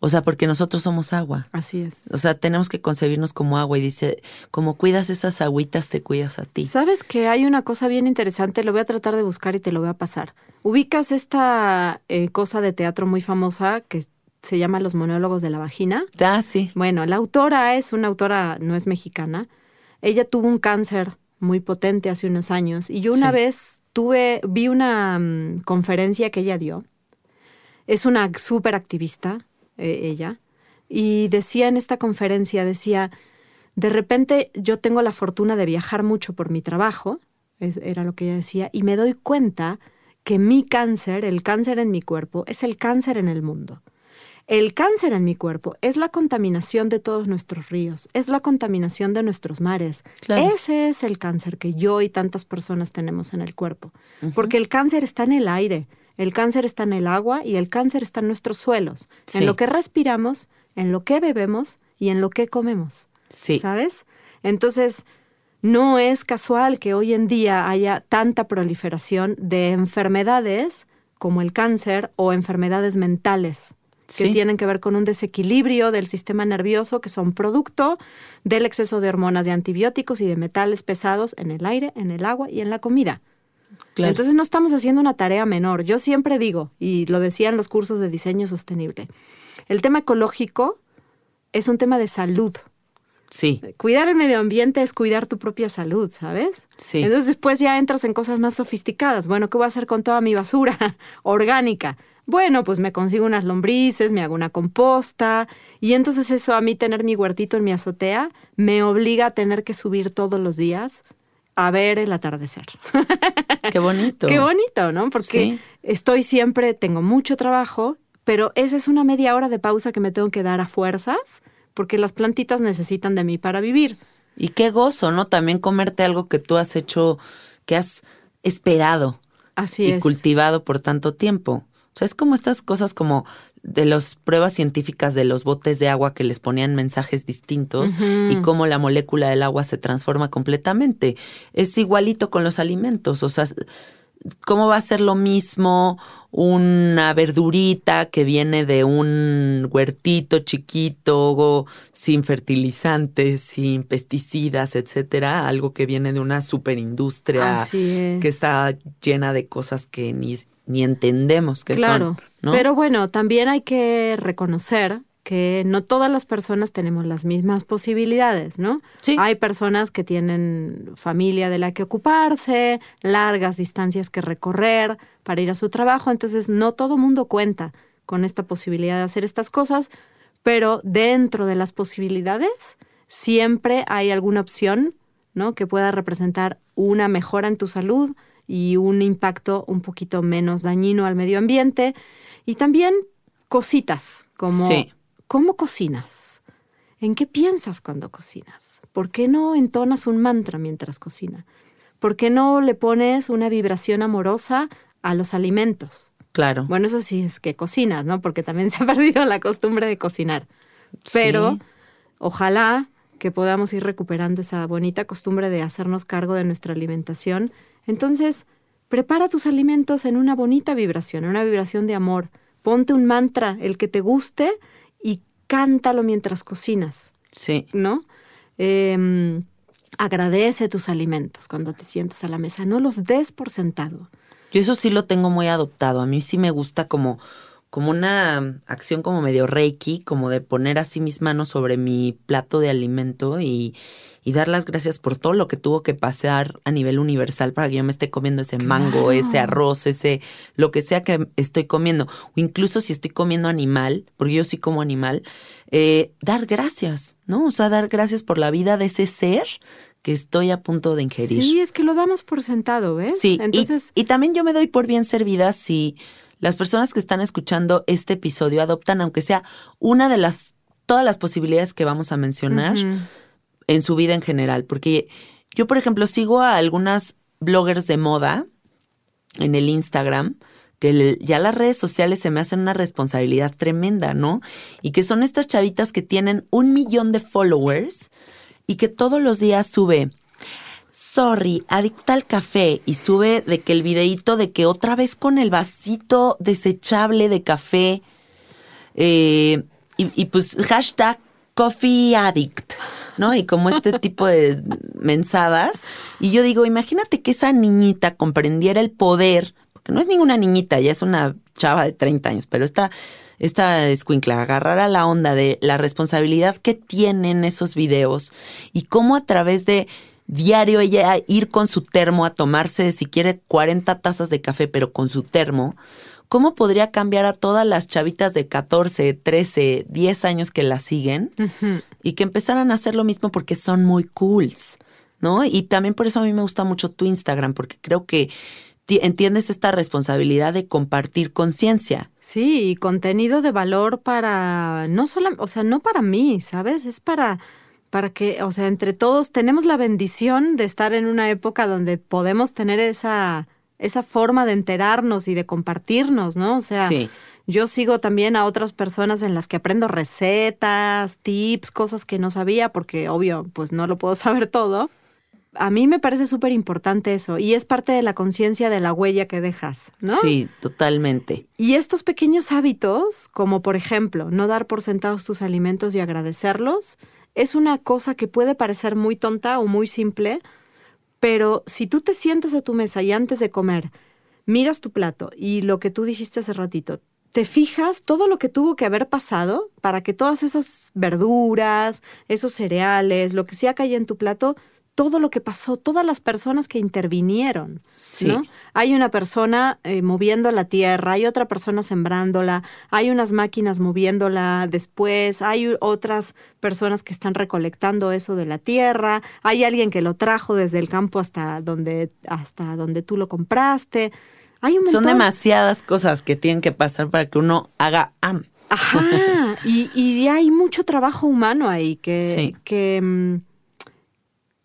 O sea, porque nosotros somos agua. Así es. O sea, tenemos que concebirnos como agua y dice, como cuidas esas agüitas, te cuidas a ti. Sabes que hay una cosa bien interesante, lo voy a tratar de buscar y te lo voy a pasar. Ubicas esta eh, cosa de teatro muy famosa que se llama Los monólogos de la vagina. Ah, sí. Bueno, la autora es una autora, no es mexicana. Ella tuvo un cáncer muy potente hace unos años y yo una Sí. vez tuve, vi una mm, conferencia que ella dio. Es una súper activista, eh, ella, y decía en esta conferencia, decía, de repente yo tengo la fortuna de viajar mucho por mi trabajo, es- era lo que ella decía, y me doy cuenta que mi cáncer, el cáncer en mi cuerpo, es el cáncer en el mundo. El cáncer en mi cuerpo es la contaminación de todos nuestros ríos, es la contaminación de nuestros mares. Claro. Ese es el cáncer que yo y tantas personas tenemos en el cuerpo. Porque el cáncer está en el aire, el cáncer está en el agua y el cáncer está en nuestros suelos, Sí. en lo que respiramos, en lo que bebemos y en lo que comemos. Sí. ¿Sabes? Entonces, no es casual que hoy en día haya tanta proliferación de enfermedades como el cáncer o enfermedades mentales que Sí. tienen que ver con un desequilibrio del sistema nervioso que son producto del exceso de hormonas de antibióticos y de metales pesados en el aire, en el agua y en la comida. Claro. Entonces no estamos haciendo una tarea menor. Yo siempre digo, y lo decía en los cursos de diseño sostenible, el tema ecológico es un tema de salud. sí. Cuidar el medio ambiente es cuidar tu propia salud, ¿sabes? Sí. Entonces después ya entras en cosas más sofisticadas. Bueno, ¿qué voy a hacer con toda mi basura orgánica? Bueno, pues me consigo unas lombrices, me hago una composta y entonces eso a mí tener mi huertito en mi azotea me obliga a tener que subir todos los días a ver el atardecer. Qué bonito. Qué bonito, ¿no? Porque Sí. estoy siempre, tengo mucho trabajo, pero esa es una media hora de pausa que me tengo que dar a fuerzas, porque las plantitas necesitan de mí para vivir. Y qué gozo, ¿no? También comerte algo que tú has hecho, que has esperado Así y es. cultivado por tanto tiempo. O sea, es como estas cosas como de las pruebas científicas de los botes de agua que les ponían mensajes distintos y cómo la molécula del agua se transforma completamente. Es igualito con los alimentos, o sea, ¿cómo va a ser lo mismo una verdurita que viene de un huertito chiquito, sin fertilizantes, sin pesticidas, etcétera, algo que viene de una superindustria es. que está llena de cosas que ni, ni entendemos que claro. son. ¿no? Pero bueno, también hay que reconocer que no todas las personas tenemos las mismas posibilidades, ¿no? Sí. Hay personas que tienen familia de la que ocuparse, largas distancias que recorrer para ir a su trabajo, entonces no todo mundo cuenta con esta posibilidad de hacer estas cosas, pero dentro de las posibilidades siempre hay alguna opción, ¿no? Que pueda representar una mejora en tu salud y un impacto un poquito menos dañino al medio ambiente y también cositas como Sí. ¿Cómo cocinas? ¿En qué piensas cuando cocinas? ¿Por qué no entonas un mantra mientras cocina? ¿Por qué no le pones una vibración amorosa a los alimentos? Claro. Bueno, eso sí es que cocinas, ¿no? Porque también se ha perdido la costumbre de cocinar. Pero Sí. ojalá que podamos ir recuperando esa bonita costumbre de hacernos cargo de nuestra alimentación. Entonces, prepara tus alimentos en una bonita vibración, en una vibración de amor. Ponte un mantra, el que te guste, y cántalo mientras cocinas, Sí. ¿no? Em, agradece tus alimentos cuando te sientas a la mesa. No los des por sentado. Yo eso sí lo tengo muy adoptado. A mí sí me gusta como, como una acción como medio reiki, como de poner así mis manos sobre mi plato de alimento y, y dar las gracias por todo lo que tuvo que pasar a nivel universal para que yo me esté comiendo ese mango, Claro. ese arroz, ese, lo que sea que estoy comiendo. O incluso si estoy comiendo animal, porque yo sí como animal, eh, dar gracias, ¿no? O sea, dar gracias por la vida de ese ser que estoy a punto de ingerir. Sí, es que lo damos por sentado, ¿ves? Sí, Entonces, y, también yo me doy por bien servida si las personas que están escuchando este episodio adoptan, aunque sea una de las, todas las posibilidades que vamos a mencionar. En su vida en general. Porque yo, por ejemplo, sigo a algunas bloggers de moda en el Instagram que ya las redes sociales se me hacen una responsabilidad tremenda, ¿no? Y que son estas chavitas que tienen un millón de followers y que todos los días sube, sorry, adicta al café, y sube de que el videíto de que otra vez con el vasito desechable de café, eh, y, y pues hashtag coffee addict, ¿no? Y como este tipo de mensadas. Y yo digo, imagínate que esa niñita comprendiera el poder, porque no es ninguna niñita, ya es una chava de 30 años, pero esta, esta escuincla agarrara la onda de la responsabilidad que tienen esos videos y cómo a través de diario ella ir con su termo a tomarse, si quiere, 40 tazas de café, pero con su termo, ¿cómo podría cambiar a todas las chavitas de 14, 13, 10 años que la siguen y que empezaran a hacer lo mismo porque son muy cools, ¿no? Y también por eso a mí me gusta mucho tu Instagram, porque creo que ti- entiendes esta responsabilidad de compartir conciencia. Sí, y contenido de valor para, no solo, o sea, no para mí, ¿sabes? Es para, para que, o sea, entre todos tenemos la bendición de estar en una época donde podemos tener esa, esa forma de enterarnos y de compartirnos, ¿no? O sea, Sí. yo sigo también a otras personas en las que aprendo recetas, tips, cosas que no sabía, porque obvio, pues no lo puedo saber todo. A mí me parece súper importante eso y es parte de la conciencia de la huella que dejas, ¿no? Sí, totalmente. Y estos pequeños hábitos, como por ejemplo no dar por sentados tus alimentos y agradecerlos, es una cosa que puede parecer muy tonta o muy simple, pero si tú te sientas a tu mesa y antes de comer miras tu plato y lo que tú dijiste hace ratito, te fijas todo lo que tuvo que haber pasado para que todas esas verduras, esos cereales, lo que sea que haya en tu plato, todo lo que pasó, todas las personas que intervinieron. Sí. ¿no? Hay una persona eh, moviendo la tierra, hay otra persona sembrándola, hay unas máquinas moviéndola después, hay otras personas que están recolectando eso de la tierra, hay alguien que lo trajo desde el campo hasta donde, hasta donde tú lo compraste. Hay un Son demasiadas cosas que tienen que pasar para que uno haga am. Ajá, y, y hay mucho trabajo humano ahí que, Sí. que, mm,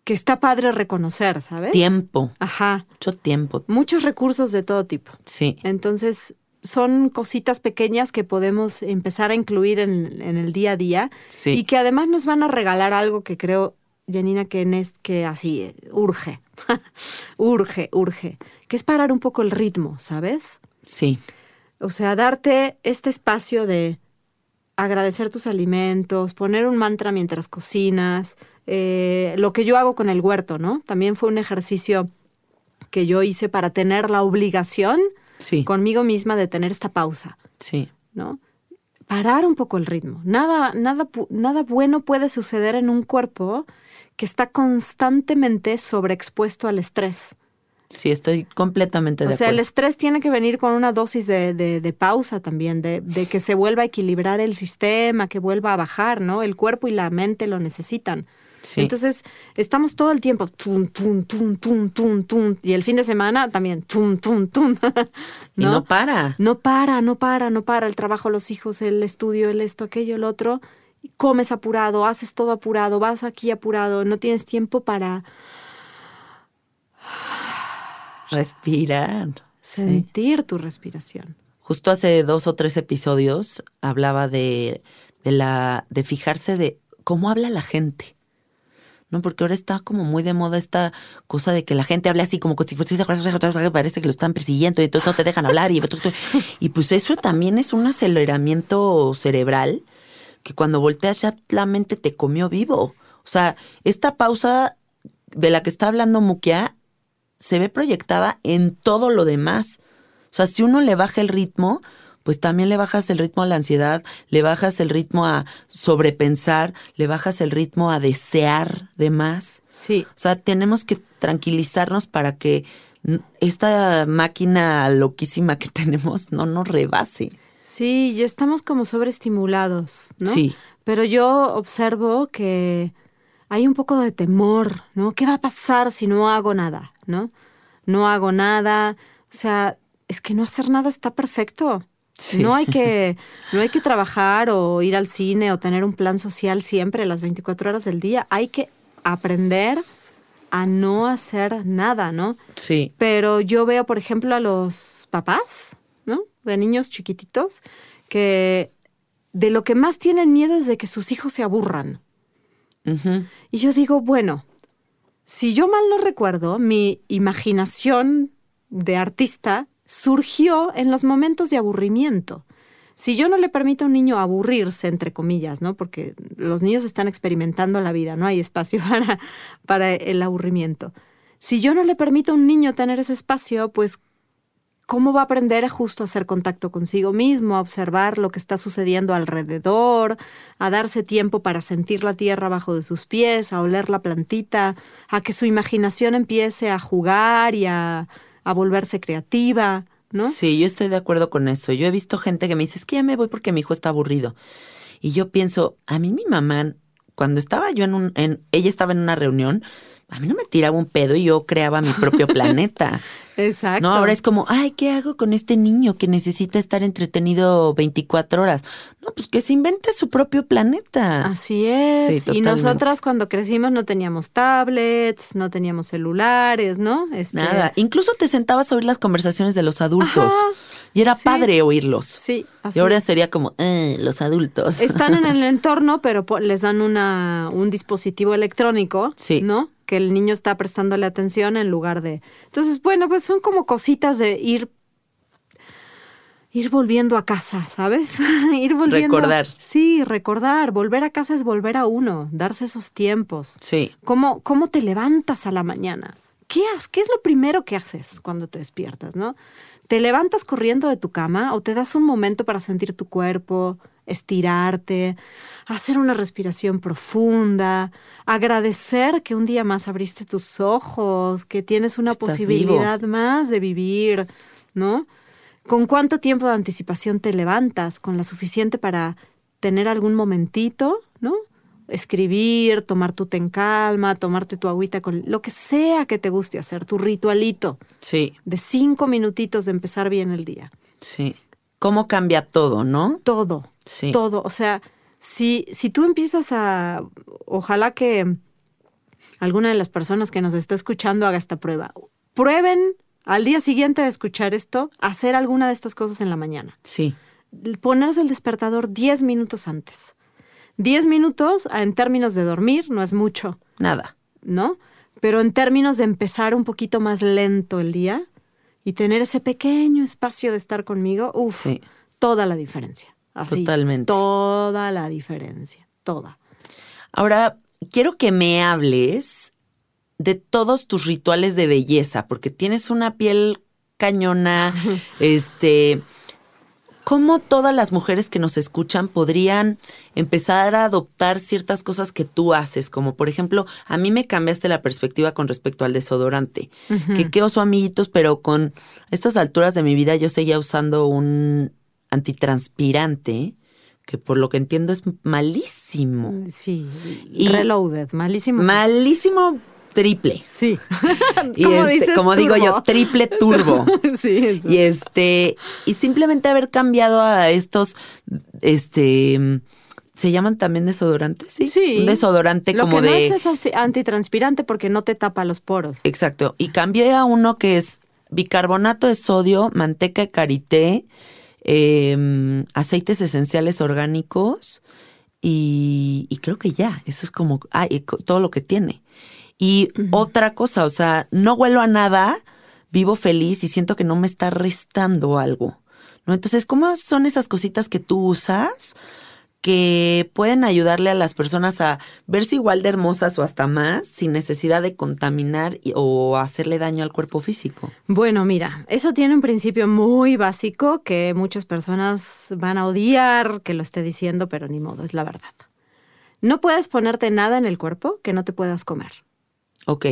que está padre reconocer, ¿sabes? Tiempo, Ajá, mucho tiempo. muchos recursos de todo tipo. Sí, Entonces, son cositas pequeñas que podemos empezar a incluir en, en el día a día sí. y que además nos van a regalar algo que creo, Janina, que en es que así eh, urge, urge, urge, que es parar un poco el ritmo, ¿sabes? Sí, O sea, darte este espacio de agradecer tus alimentos, poner un mantra mientras cocinas, eh, lo que yo hago con el huerto, ¿no? También fue un ejercicio que yo hice para tener la obligación sí, conmigo misma de tener esta pausa, sí. ¿no? Parar un poco el ritmo. Nada, nada, nada bueno puede suceder en un cuerpo que está constantemente sobreexpuesto al estrés. Sí, estoy completamente O de sea, el acuerdo. estrés tiene que venir con una dosis de, de- de pausa también, de, de que se vuelva a equilibrar el sistema, que vuelva a bajar, ¿no? El cuerpo y la mente lo necesitan. Sí, Entonces, estamos todo el tiempo, tum, tum, tum, tum, tum, tum, y el fin de semana también, tum, tum, tum. y no para. No para, no para, no para. El trabajo, los hijos, el estudio, el esto, aquello, el otro. Comes apurado, haces todo apurado, vas aquí apurado, no tienes tiempo para Respirar. Sí. sentir tu respiración. Justo hace dos o tres episodios hablaba de, de la de fijarse de cómo habla la gente. ¿No? Porque ahora está como muy de moda esta cosa de que la gente hable así como si parece que lo están persiguiendo y entonces no te dejan hablar y, y pues eso también es un aceleramiento cerebral que cuando volteas ya la mente te comió vivo. O sea, esta pausa de la que está hablando Mukia se ve proyectada en todo lo demás. O sea, si uno le baja el ritmo, pues también le bajas el ritmo a la ansiedad, le bajas el ritmo a sobrepensar, le bajas el ritmo a desear de más. Sí, O sea, tenemos que tranquilizarnos para que esta máquina loquísima que tenemos no nos rebase. sí, ya estamos como sobreestimulados, ¿no? Sí, Pero yo observo que hay un poco de temor, ¿no? ¿Qué va a pasar si no hago nada, ¿no? No hago nada, o sea, es que no hacer nada está perfecto. Sí. No hay que no hay que trabajar o ir al cine o tener un plan social siempre las 24 horas del día, hay que aprender a no hacer nada, ¿no? sí, Pero yo veo, por ejemplo, a los papás, ¿no? De niños chiquititos, que de lo que más tienen miedo es de que sus hijos se aburran. Y yo digo, bueno, si yo mal no recuerdo, mi imaginación de artista surgió en los momentos de aburrimiento. Si yo no le permito a un niño aburrirse, entre comillas, ¿no? Porque los niños están experimentando la vida, no hay espacio para, para el aburrimiento. Si yo no le permito a un niño tener ese espacio, pues ¿cómo va a aprender a justo a hacer contacto consigo mismo, a observar lo que está sucediendo alrededor, a darse tiempo para sentir la tierra bajo de sus pies, a oler la plantita, a que su imaginación empiece a jugar y a, a volverse creativa, ¿no? Sí, yo estoy de acuerdo con eso. Yo he visto gente que me dice, es que ya me voy porque mi hijo está aburrido. Y yo pienso, a mí mi mamá, cuando estaba yo en un, en, ella estaba en una reunión, a mí no me tiraba un pedo y yo creaba mi propio planeta. Exacto. No, ahora es como, ay, ¿qué hago con este niño que necesita estar entretenido 24 horas? No, pues que se invente su propio planeta. Así es. Sí, y nosotras cuando crecimos no teníamos tablets, no teníamos celulares, ¿no? Este, Nada. Incluso te sentabas a oír las conversaciones de los adultos. Ajá, y era sí. padre oírlos. Sí, así y ahora sería como, eh, los adultos. Están en el entorno, pero les dan una, un dispositivo electrónico, Sí. ¿no? Que el niño está prestándole atención en lugar de... Entonces, bueno, pues son como cositas de ir ir volviendo a casa, ¿sabes? ir volviendo. Recordar. Sí, recordar. Volver a casa es volver a uno, darse esos tiempos. Sí. ¿Cómo, cómo te levantas a la mañana? ¿Qué, has, ¿Qué es lo primero que haces cuando te despiertas, no? ¿Te levantas corriendo de tu cama o te das un momento para sentir tu cuerpo, estirarte, hacer una respiración profunda, agradecer que un día más abriste tus ojos, que tienes una Estás posibilidad más de vivir, ¿no? ¿Con cuánto tiempo de anticipación te levantas? ¿Con la suficiente para tener algún momentito, ¿no? Escribir, tomar tu té en calma, tomarte tu agüita con lo que sea que te guste hacer, tu ritualito Sí, de cinco minutitos de empezar bien el día. sí. ¿Cómo cambia todo, no? Todo, Sí. todo. O sea, si, si tú empiezas a, ojalá que alguna de las personas que nos está escuchando haga esta prueba. Prueben al día siguiente de escuchar esto, hacer alguna de estas cosas en la mañana. Sí, Ponerse el despertador 10 minutos antes. 10 minutos en términos de dormir no es mucho, nada. ¿no? Pero en términos de empezar un poquito más lento el día y tener ese pequeño espacio de estar conmigo, uff, Sí. toda la diferencia. Así, Totalmente. Toda la diferencia, toda. Ahora, quiero que me hables de todos tus rituales de belleza, porque tienes una piel cañona, este, ¿cómo todas las mujeres que nos escuchan podrían empezar a adoptar ciertas cosas que tú haces? Como por ejemplo, a mí me cambiaste la perspectiva con respecto al desodorante. Que qué oso, amiguitos, pero con estas alturas de mi vida yo seguía usando un antitranspirante, que por lo que entiendo es malísimo. Sí, Y- reloaded, malísimo. Malísimo triple. sí. Y ¿Cómo este, dices como digo yo, triple turbo. sí, eso. Y este, y simplemente haber cambiado a estos, este, ¿se llaman también desodorantes? Sí. Sí. Un desodorante Lo como que no de. es es anti- antitranspirante porque no te tapa los poros. Exacto. Y cambié a uno que es bicarbonato de sodio, manteca de karité, em, aceites esenciales orgánicos y, y creo que ya, eso es como ah, y todo lo que tiene. Y otra cosa, o sea, no huelo a nada, vivo feliz y siento que no me está restando algo. ¿no? Entonces, ¿cómo son esas cositas que tú usas que pueden ayudarle a las personas a verse igual de hermosas o hasta más sin necesidad de contaminar y- o hacerle daño al cuerpo físico? Bueno, mira, eso tiene un principio muy básico que muchas personas van a odiar que lo esté diciendo, pero ni modo, es la verdad. No puedes ponerte nada en el cuerpo que no te puedas comer. Ok,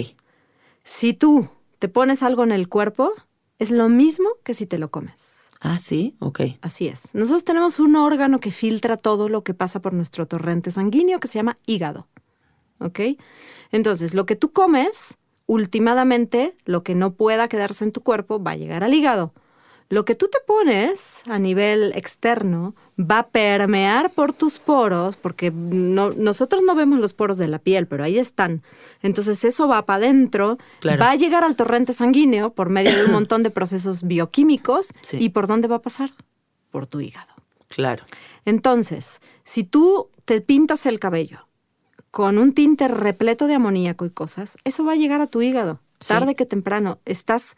Si tú te pones algo en el cuerpo, es lo mismo que si te lo comes. ah, sí, ok, Así es. Nosotros tenemos un órgano que filtra todo lo que pasa por nuestro torrente sanguíneo que se llama hígado. ¿Ok? Entonces, lo que tú comes, últimamente, lo que no pueda quedarse en tu cuerpo va a llegar al hígado. Lo que tú te pones a nivel externo va a permear por tus poros, porque no- nosotros no vemos los poros de la piel, pero ahí están. Entonces eso va para adentro, Claro. va a llegar al torrente sanguíneo por medio de un montón de procesos bioquímicos. Sí. ¿Y por dónde va a pasar? Por tu hígado. claro. Entonces, si tú te pintas el cabello con un tinte repleto de amoníaco y cosas, eso va a llegar a tu hígado, Sí. tarde que temprano. Estás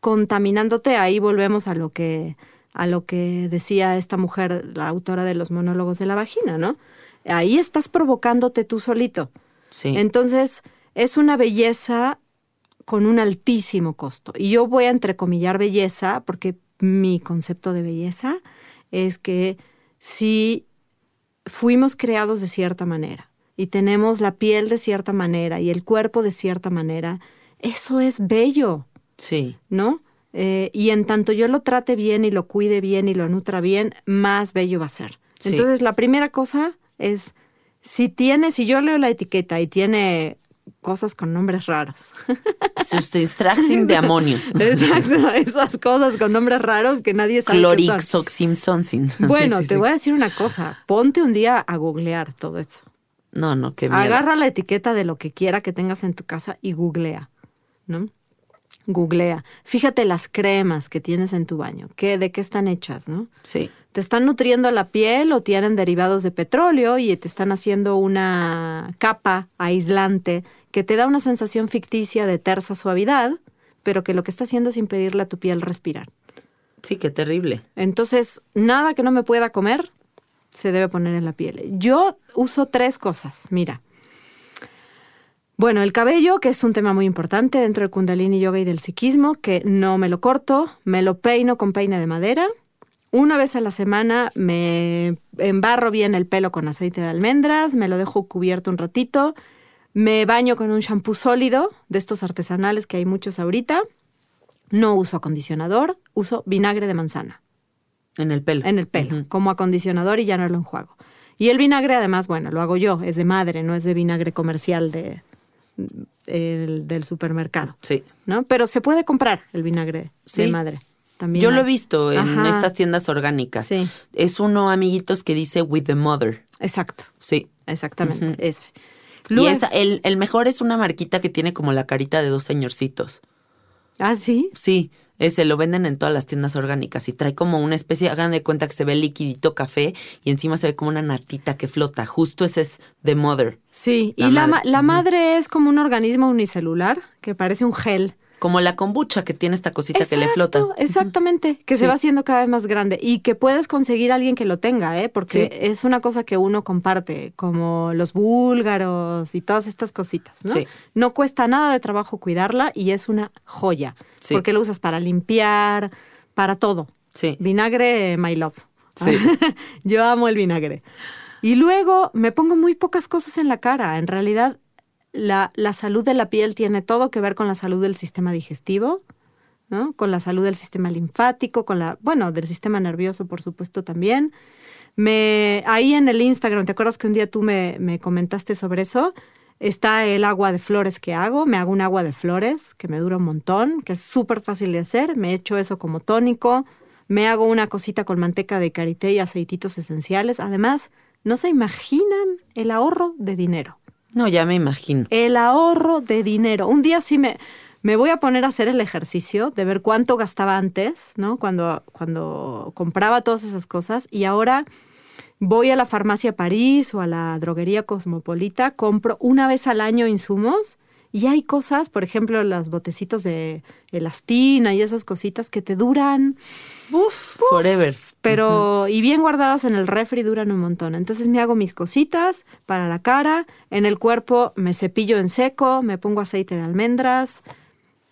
contaminándote, ahí volvemos a lo que a lo que decía esta mujer, la autora de los monólogos de la vagina, ¿no? Ahí estás provocándote tú solito. Sí, Entonces, es una belleza con un altísimo costo. Y yo voy a entrecomillar belleza porque mi concepto de belleza es que si fuimos creados de cierta manera y tenemos la piel de cierta manera y el cuerpo de cierta manera, eso es bello, sí, ¿no? Eh, y en tanto yo lo trate bien y lo cuide bien y lo nutra bien, más bello va a ser. Sí. Entonces, la primera cosa es, si tiene, si yo leo la etiqueta y tiene cosas con nombres raros. Sustraxing de amonio. Exacto, esas cosas con nombres raros que nadie sabe. Clorixoximsoncin. Bueno, Sí, sí, te voy a decir una cosa. Ponte un día a googlear todo eso. No, no, qué miedo. Agarra la etiqueta de lo que quiera que tengas en tu casa y googlea, ¿no? Googlea. Fíjate las cremas que tienes en tu baño. ¿Qué, ¿De qué están hechas, no? Sí, ¿Te están nutriendo la piel o tienen derivados de petróleo y te están haciendo una capa aislante que te da una sensación ficticia de tersa suavidad, pero que lo que está haciendo es impedirle a tu piel respirar? sí, qué terrible. Entonces, nada que no me pueda comer se debe poner en la piel. Yo uso tres cosas, mira. Bueno, el cabello, que es un tema muy importante dentro del kundalini yoga y del psiquismo, que no me lo corto, me lo peino con peine de madera, Una vez a la semana me embarro bien el pelo con aceite de almendras, me lo dejo cubierto un ratito, me baño con un shampoo sólido, de estos artesanales que hay muchos ahorita. No uso acondicionador, uso vinagre de manzana En el pelo. en el pelo, como acondicionador y ya no lo enjuago. Y el vinagre, además, bueno, lo hago yo, es de madre, no es de vinagre comercial de, el- del supermercado, Sí. ¿no? Pero se puede comprar el vinagre Sí. de madre. También Yo lo he visto en Ajá. estas tiendas orgánicas. Sí, Es uno, amiguitos, que dice with the mother. exacto, Sí. exactamente, ese. Y esa- el, el mejor es una marquita que tiene como la carita de dos señorcitos. Ah, sí. Sí, ese lo venden en todas las tiendas orgánicas y trae como una especie, hagan de cuenta que se ve liquidito café y encima se ve como una natita que flota. Justo ese es The Mother. Sí, La y la, madre. la madre es como un organismo unicelular que parece un gel. Como la kombucha que tiene esta cosita que le flota. Exactamente, que Sí. se va haciendo cada vez más grande y que puedes conseguir a alguien que lo tenga, ¿eh? porque Sí. es una cosa que uno comparte, como los búlgaros y todas estas cositas. ¿no? Sí. no cuesta nada de trabajo cuidarla y es una joya, Sí. porque lo usas para limpiar, para todo. Sí. Vinagre, my love. Sí. Yo amo el vinagre. Y luego me pongo muy pocas cosas en la cara. En realidad, la, la salud de la piel tiene todo que ver con la salud del sistema digestivo, ¿no? Con la salud del sistema linfático, con la, bueno, del sistema nervioso, por supuesto, también. Me, ahí en el Instagram, ¿te acuerdas que un día tú me, me comentaste sobre eso? Está el agua de flores que hago. Me hago un agua de flores que me dura un montón, que es súper fácil de hacer. Me echo eso como tónico. Me hago una cosita con manteca de karité y aceititos esenciales. Además, no se imaginan el ahorro de dinero. No, ya me imagino. El ahorro de dinero. Un día sí me, me voy a poner a hacer el ejercicio de ver cuánto gastaba antes, ¿no? Cuando, cuando compraba todas esas cosas. Y ahora voy a la farmacia París o a la droguería Cosmopolita, compro una vez al año insumos. Y hay cosas, por ejemplo, los botecitos de elastina y esas cositas que te duran Uf, forever. Pero y bien guardadas en el refri duran un montón. Entonces me hago mis cositas para la cara, en el cuerpo me cepillo en seco, me pongo aceite de almendras.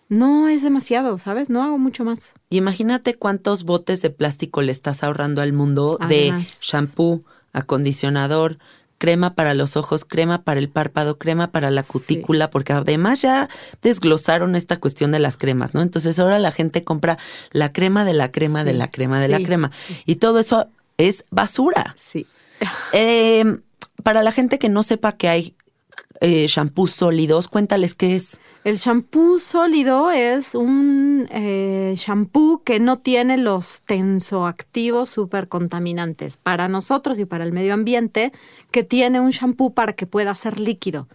No es demasiado, ¿sabes? No hago mucho más. Y imagínate cuántos botes de plástico le estás ahorrando al mundo de shampoo, acondicionador, crema para los ojos, crema para el párpado, crema para la cutícula, porque además ya desglosaron esta cuestión de las cremas, ¿no? Entonces ahora la gente compra la crema de la crema de la crema de la crema. Y todo eso es basura. Sí. Eh, para la gente que no sepa que hay eh, shampoos sólidos, cuéntales qué es. El shampoo sólido es un eh, shampoo que no tiene los tensoactivos súper contaminantes para nosotros y para el medio ambiente, que tiene un shampoo para que pueda ser líquido.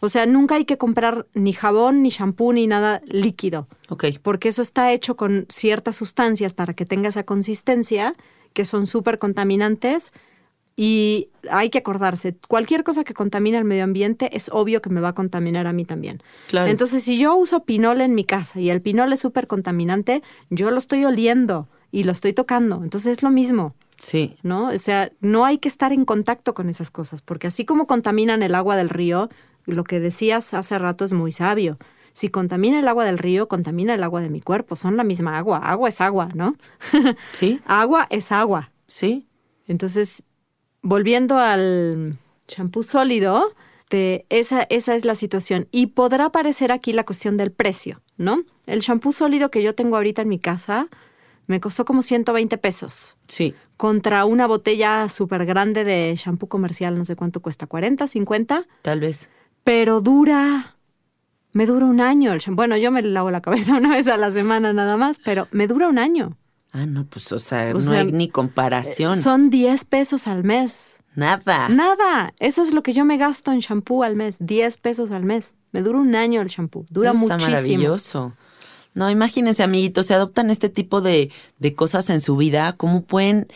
O sea, nunca hay que comprar ni jabón, ni shampoo, ni nada líquido, Ok. porque eso está hecho con ciertas sustancias para que tenga esa consistencia, que son súper contaminantes. Y hay que acordarse, cualquier cosa que contamine el medio ambiente es obvio que me va a contaminar a mí también. Claro. Entonces, si yo uso pinol en mi casa y el pinol es súper contaminante, yo lo estoy oliendo y lo estoy tocando. Entonces es lo mismo, Sí. ¿no? O sea, no hay que estar en contacto con esas cosas, porque así como contaminan el agua del río, lo que decías hace rato es muy sabio. Si contamina el agua del río, contamina el agua de mi cuerpo. Son la misma agua. Agua es agua, ¿no? Sí. agua es agua. Sí. Entonces, volviendo al champú sólido, de esa, esa es la situación. Y podrá aparecer aquí la cuestión del precio, ¿no? El champú sólido que yo tengo ahorita en mi casa me costó como 120 pesos. Sí. Contra una botella súper grande de champú comercial, no sé cuánto cuesta, 40, 50, Tal vez. pero dura, me dura un año el champú. Bueno, yo me lavo la cabeza una vez a la semana nada más, pero me dura un año. Ah, no, pues, o sea, O no sea, hay ni comparación. Son 10 pesos al mes. Nada. Nada. Eso es lo que yo me gasto en shampoo al mes. 10 pesos al mes. Me dura un año el shampoo. Dura Eso está muchísimo. maravilloso. No, imagínense, amiguitos, se adoptan este tipo de, de cosas en su vida, cómo pueden,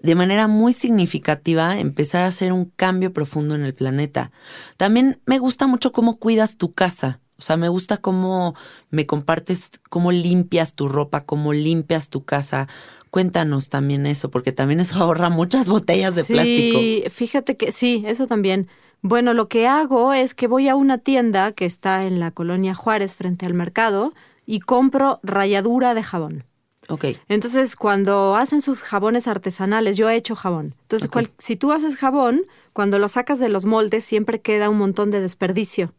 de manera muy significativa, empezar a hacer un cambio profundo en el planeta. También me gusta mucho cómo cuidas tu casa. O sea, me gusta cómo me compartes, cómo limpias tu ropa, cómo limpias tu casa. Cuéntanos también eso, porque también eso ahorra muchas botellas de sí, plástico. fíjate que sí, eso también. Bueno, lo que hago es que voy a una tienda que está en la colonia Juárez frente al mercado y compro ralladura de jabón. Ok. Entonces, cuando hacen sus jabones artesanales, yo he hecho jabón. Entonces, cual- si tú haces jabón, cuando lo sacas de los moldes, siempre queda un montón de desperdicio.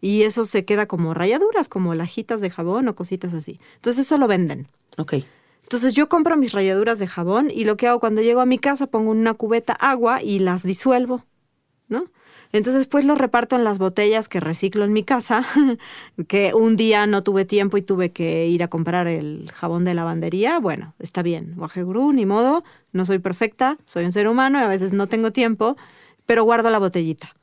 Y eso se queda como rayaduras, como lajitas de jabón o cositas así. Entonces, eso lo venden. Ok. Entonces, yo compro mis rayaduras de jabón y lo que hago cuando llego a mi casa, pongo en una cubeta agua y las disuelvo. Entonces, pues lo reparto en las botellas que reciclo en mi casa, que un día no tuve tiempo y tuve que ir a comprar el jabón de lavandería. Bueno, está bien, gurú, ni modo, no soy perfecta, soy un ser humano y a veces no tengo tiempo, pero guardo la botellita.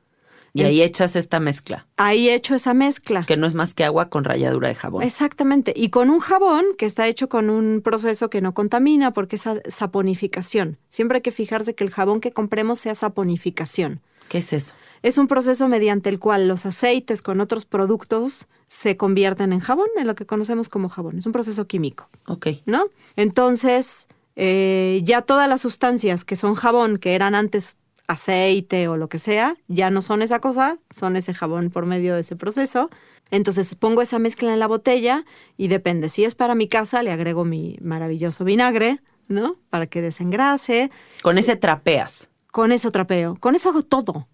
Y ahí echas esta mezcla, Ahí echo esa mezcla. que no es más que agua con ralladura de jabón. Exactamente. Y con un jabón que está hecho con un proceso que no contamina porque es sa- saponificación. Siempre hay que fijarse que el jabón que compremos sea saponificación. ¿Qué es eso? Es un proceso mediante el cual los aceites con otros productos se convierten en jabón, en lo que conocemos como jabón. Es un proceso químico, Ok. ¿no? Entonces, eh, ya todas las sustancias que son jabón, que eran antes aceite o lo que sea, ya no son esa cosa, son ese jabón por medio de ese proceso. Entonces pongo esa mezcla en la botella y depende, si es para mi casa, le agrego mi maravilloso vinagre, ¿no? Para que desengrase. Con ese trapeas, Con eso trapeo, con eso hago todo.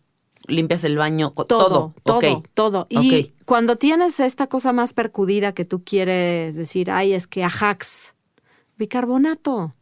limpias el baño, Todo, todo, Ok. todo. Y cuando tienes esta cosa más percudida que tú quieres decir, ay, es que ajax, bicarbonato,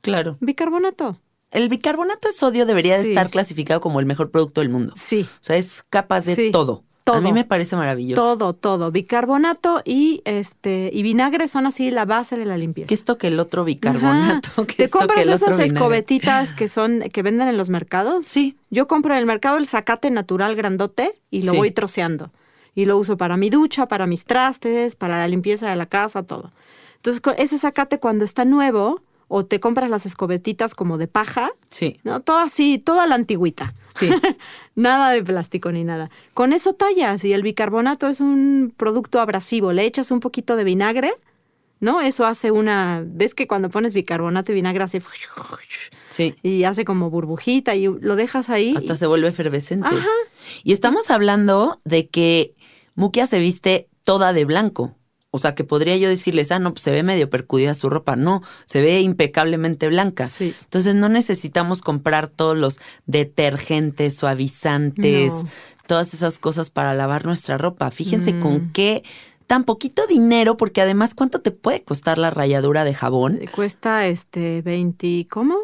Claro. bicarbonato. El bicarbonato de sodio debería Sí. estar clasificado como el mejor producto del mundo. Sí, O sea, es capaz de Sí, todo. A mí me parece maravilloso. todo, todo. Bicarbonato y este y vinagre son así la base de la limpieza. ¿Qué esto que el otro bicarbonato? ¿Qué ¿Te esto que compras el otro esas vinagre? escobetitas que son que venden en los mercados? Sí. Yo compro en el mercado el zacate natural grandote y lo Sí. voy troceando. Y lo uso para mi ducha, para mis trastes, para la limpieza de la casa, todo. Entonces, ese zacate cuando está nuevo, o te compras las escobetitas como de paja, Sí. ¿no? Todo así, toda la antigüita. Sí. nada de plástico ni nada. Con eso tallas y el bicarbonato es un producto abrasivo. Le echas un poquito de vinagre, ¿no? Eso hace una... ¿Ves que cuando pones bicarbonato y vinagre hace... Sí. Y hace como burbujita y lo dejas ahí. Hasta se vuelve efervescente. Ajá. Y estamos hablando de que Mukia se viste toda de blanco. O sea, que podría yo decirles, ah, no, pues se ve medio percudida su ropa. No, se ve impecablemente blanca. Sí. Entonces no necesitamos comprar todos los detergentes, suavizantes, No. todas esas cosas para lavar nuestra ropa. Fíjense Mm. con qué tan poquito dinero, porque además, ¿cuánto te puede costar la ralladura de jabón? Cuesta este 20, ¿cómo?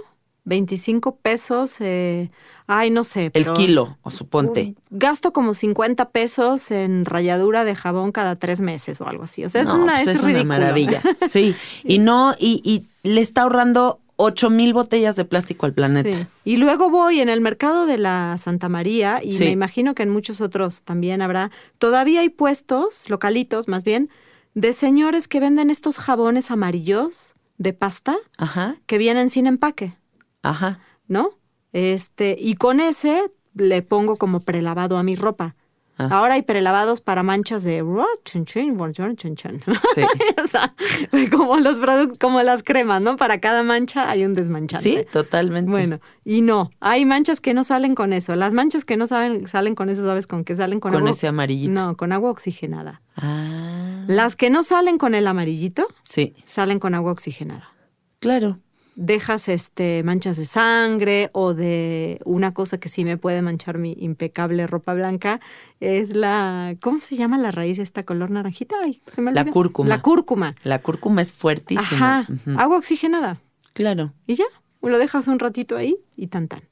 25 pesos. eh, ay, no sé. El kilo, o suponte. Gasto como 50 pesos en ralladura de jabón cada tres meses o algo así. O sea, es No, una, pues es es una maravilla. Sí, y no, y, y le está ahorrando ocho mil botellas de plástico al planeta. Sí. Y luego voy en el mercado de la Santa María y Sí. me imagino que en muchos otros también habrá. Todavía hay puestos, localitos más bien, de señores que venden estos jabones amarillos de pasta Ajá, que vienen sin empaque, ajá. ¿no? Este, y con ese le pongo como prelavado a mi ropa. Ah. Ahora hay prelavados para manchas de. Sí. o sea, como los productos, como las cremas, ¿no? Para cada mancha hay un desmanchante. Sí, totalmente. Bueno, y no, hay manchas que no salen con eso. Las manchas que no saben, salen con eso, ¿sabes con qué salen? Con, con agua. ese amarillito. No, con agua oxigenada. Ah, Las que no salen con el amarillito, sí, salen con agua oxigenada. claro. Dejas este manchas de sangre o de una cosa que sí me puede manchar mi impecable ropa blanca es la ¿cómo se llama la raíz esta color naranjita? Ay, se me La cúrcuma. La cúrcuma. La cúrcuma es fuertísima. Ajá. Agua oxigenada. Claro. Y ya, lo dejas un ratito ahí y tan tan.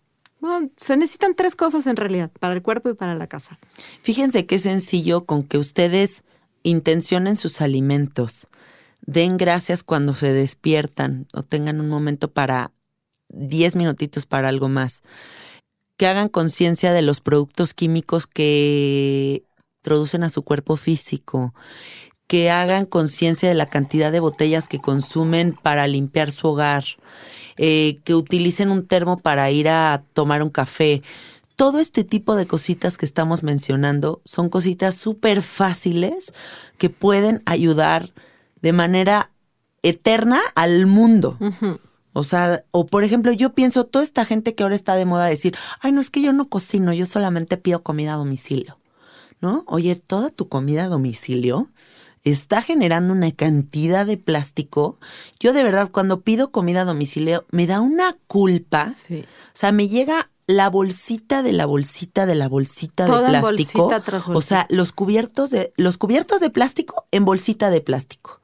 No, se necesitan tres cosas en realidad, para el cuerpo y para la casa. Fíjense qué sencillo con que ustedes intencionen sus alimentos, den gracias cuando se despiertan o tengan un momento para 10 minutitos para algo más, que hagan conciencia de los productos químicos que introducen a su cuerpo físico, que hagan conciencia de la cantidad de botellas que consumen para limpiar su hogar, eh, que utilicen un termo para ir a tomar un café. Todo este tipo de cositas que estamos mencionando son cositas súper fáciles que pueden ayudar de manera eterna al mundo. O sea, o por ejemplo, yo pienso, toda esta gente que ahora está de moda decir, ay, no es que yo no cocino, yo solamente pido comida a domicilio. ¿No? Oye, toda tu comida a domicilio está generando una cantidad de plástico. Yo de verdad, cuando pido comida a domicilio, me da una culpa. Sí. O sea, me llega la bolsita de la bolsita de la bolsita Toda de plástico. bolsita tras O sea, los cubiertos de los cubiertos de plástico en bolsita de plástico.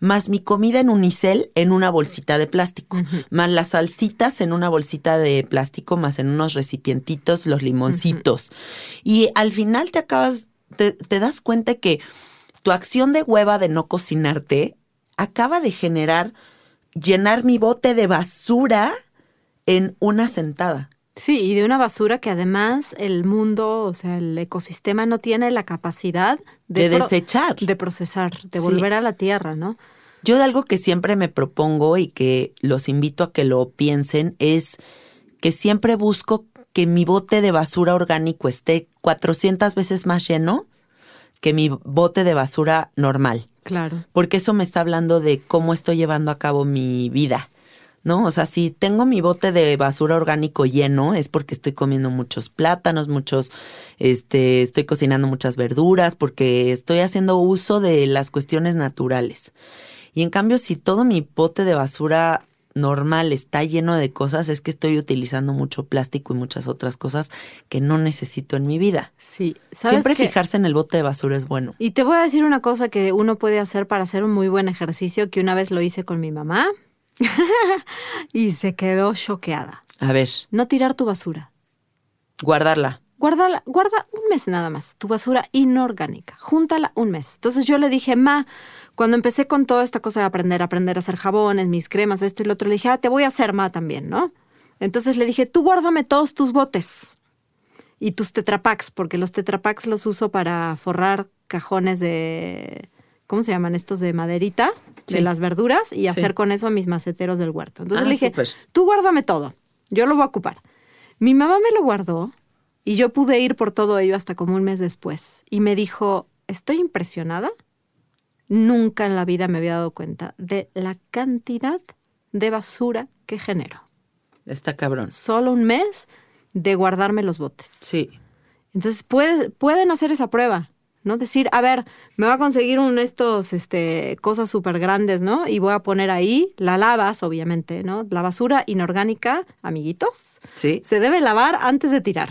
Más mi comida en unicel en una bolsita de plástico. Más las salsitas en una bolsita de plástico, más en unos recipientitos los limoncitos. Y al final te acabas te, te das cuenta que tu acción de hueva de no cocinarte acaba de generar llenar mi bote de basura en una sentada. Sí, y de una basura que además el mundo, o sea, el ecosistema no tiene la capacidad De, desechar. de procesar, de Sí. volver a la tierra, ¿no? Yo algo que siempre me propongo y que los invito a que lo piensen es que siempre busco que mi bote de basura orgánico esté 400 veces más lleno que mi bote de basura normal. Claro. porque eso me está hablando de cómo estoy llevando a cabo mi vida, ¿no? O sea, si tengo mi bote de basura orgánico lleno, es porque estoy comiendo muchos plátanos, muchos, este, estoy cocinando muchas verduras, porque estoy haciendo uso de las cuestiones naturales. Y en cambio, si todo mi bote de basura normal está lleno de cosas, es que estoy utilizando mucho plástico y muchas otras cosas que no necesito en mi vida. Sí. ¿Sabes Siempre fijarse en el bote de basura es bueno. Y te voy a decir una cosa que uno puede hacer para hacer un muy buen ejercicio, que una vez lo hice con mi mamá y se quedó choqueada. A ver, No tirar tu basura. guardarla. Guárdala, guarda un mes nada más, tu basura inorgánica. Júntala un mes. Entonces yo le dije, ma, cuando empecé con toda esta cosa de aprender, aprender a hacer jabones, mis cremas, esto y lo otro, le dije, ah, te voy a hacer, ma, también, ¿no? Entonces le dije, tú guárdame todos tus botes y tus tetrapacks, porque los tetrapacks los uso para forrar cajones de, ¿cómo se llaman estos? De maderita, de las verduras, y Sí. hacer con eso mis maceteros del huerto. Entonces Ah, le dije, tú guárdame todo, yo lo voy a ocupar. Mi mamá me lo guardó y yo pude ir por todo ello hasta como un mes después. Y me dijo, estoy impresionada. Nunca en la vida me había dado cuenta de la cantidad de basura que genero. Está cabrón. Solo un mes de guardarme los botes. Sí. Entonces puede- pueden hacer esa prueba, ¿no? Decir, a ver, me va a conseguir un estos, este, cosas súper grandes, ¿no? Y voy a poner ahí, la lavas, obviamente, ¿no? La basura inorgánica, amiguitos, Sí. se debe lavar antes de tirar.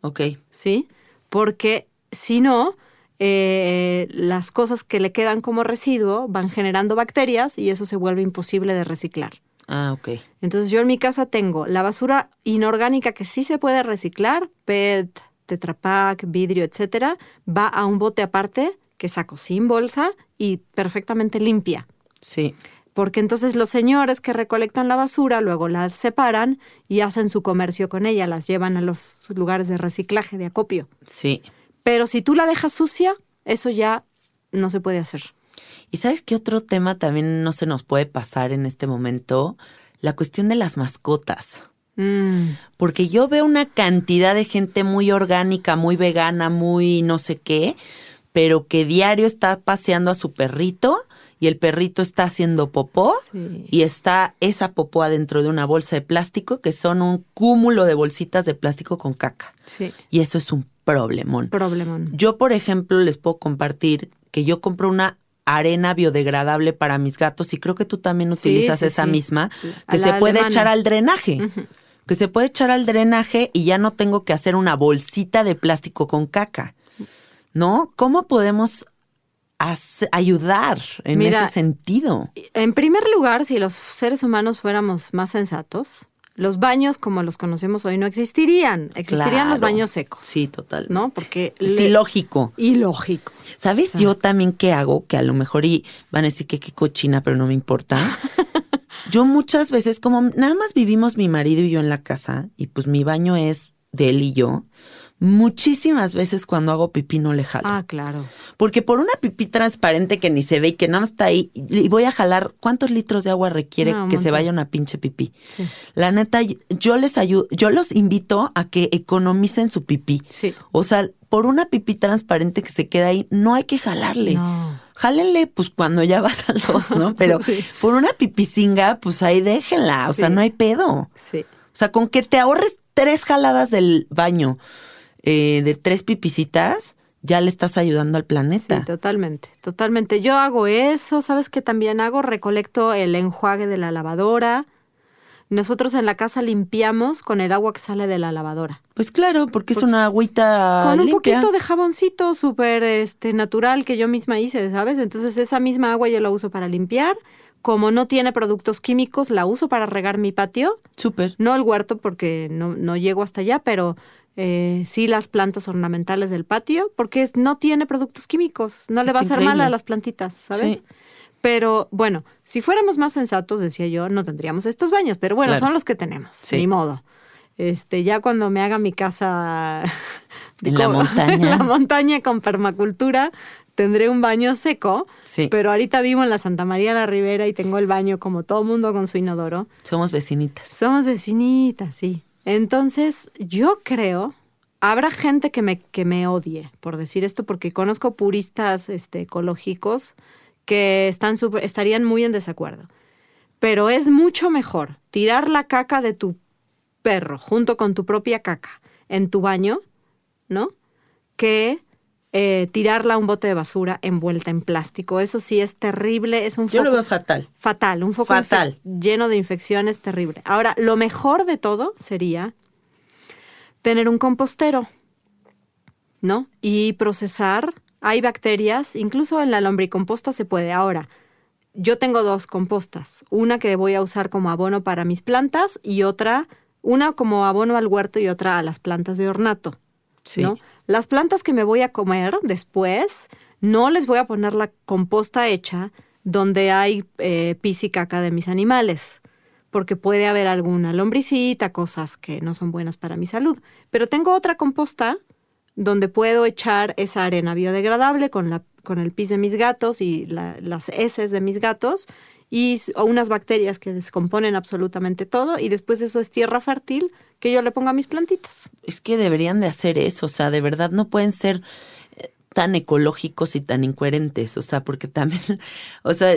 Ok. ¿sí? Porque si no, eh, las cosas que le quedan como residuo van generando bacterias y eso se vuelve imposible de reciclar. Ah, ok. Entonces yo en mi casa tengo la basura inorgánica que sí se puede reciclar, PET, Tetra Pak, vidrio, etcétera, va a un bote aparte que saco sin bolsa y perfectamente limpia. Sí. Porque entonces los señores que recolectan la basura luego la separan y hacen su comercio con ella, las llevan a los lugares de reciclaje, de acopio. Sí. Pero si tú la dejas sucia, eso ya no se puede hacer. ¿Y sabes qué otro tema también no se nos puede pasar en este momento? La cuestión de las mascotas. Mm, Porque yo veo una cantidad de gente muy orgánica, muy vegana, muy no sé qué, pero que diario está paseando a su perrito y el perrito está haciendo popó sí. y está esa popó adentro de una bolsa de plástico que son un cúmulo de bolsitas de plástico con caca. Sí, Y eso es un problemón. problemón. Yo, por ejemplo, les puedo compartir que yo compro una arena biodegradable para mis gatos y creo que tú también utilizas sí, esa misma, que se puede alemana. echar al drenaje. Que se puede echar al drenaje y ya no tengo que hacer una bolsita de plástico con caca. ¿No? ¿Cómo podemos ayudar en Mira, ese sentido? En primer lugar, si los seres humanos fuéramos más sensatos, los baños como los conocemos hoy no existirían. Existirían los baños secos. Sí, total. ¿No? Porque... Es le- ilógico. Ilógico. ¿Sabes yo también qué hago? Que a lo mejor y van a decir que qué cochina, pero no me importa. yo muchas veces, como nada más vivimos mi marido y yo en la casa, y pues mi baño es de él y yo, muchísimas veces cuando hago pipí no le jalo. Ah, claro. Porque por una pipí transparente que ni se ve y que nada más está ahí, y voy a jalar, ¿cuántos litros de agua requiere No, que se vaya una pinche pipí? Sí. La neta, yo les ayudo, yo los invito a que economicen su pipí. Sí. O sea, por una pipí transparente que se queda ahí, no hay que jalarle. No. Jálenle, pues cuando ya vas al dos, ¿no? Pero Sí. por una pipicinga, pues ahí déjenla. O sea, no hay pedo. O Sí. sea, con que te ahorres tres jaladas del baño eh, de tres pipicitas, ya le estás ayudando al planeta. Sí, totalmente, totalmente. Yo hago eso, ¿sabes qué también hago? Recolecto el enjuague de la lavadora. Nosotros en la casa limpiamos con el agua que sale de la lavadora. Pues claro, porque es Pues, una agüita con un poquito de jaboncito súper este, natural que yo misma hice, ¿sabes? Entonces esa misma agua yo la uso para limpiar. Como no tiene productos químicos, la uso para regar mi patio. Súper. No el huerto porque no, no llego hasta allá, pero eh, sí las plantas ornamentales del patio, porque no tiene productos químicos. No le va a hacer mal a las plantitas, ¿sabes? Sí. Pero bueno, si fuéramos más sensatos, decía yo, no tendríamos estos baños, pero bueno, Claro. son los que tenemos, Sí. ni modo. Este, ya cuando me haga mi casa de En la montaña. en la montaña con permacultura, tendré un baño seco, Sí, pero ahorita vivo en la Santa María de la Ribera y tengo el baño como todo mundo con su inodoro. somos vecinitas. Somos vecinitas, sí. Entonces, yo creo, habrá gente que me, que me odie por decir esto, porque conozco puristas este, ecológicos que están súper- estarían muy en desacuerdo. Pero es mucho mejor tirar la caca de tu perro junto con tu propia caca en tu baño, ¿no? Que eh, tirarla a un bote de basura envuelta en plástico. Eso sí es terrible, es un Yo lo veo fatal. Fatal, un foco Fatal. lleno de infecciones terrible. Ahora, lo mejor de todo sería tener un compostero, ¿no? Y procesar. Hay bacterias, incluso en la lombricomposta se puede. Ahora, yo tengo dos compostas. Una que voy a usar como abono para mis plantas y otra, una como abono al huerto y otra a las plantas de ornato. Sí. ¿no? Las plantas que me voy a comer después, no les voy a poner la composta hecha donde hay eh, pis y caca de mis animales, porque puede haber alguna lombricita, cosas que no son buenas para mi salud. Pero tengo otra composta donde puedo echar esa arena biodegradable con, la, con el pis de mis gatos y la- las heces de mis gatos y o unas bacterias que descomponen absolutamente todo y después eso es tierra fértil que yo le pongo a mis plantitas. Es que deberían de hacer eso, o sea, de verdad no pueden ser eh, tan ecológicos y tan incoherentes, o sea, porque también, o sea,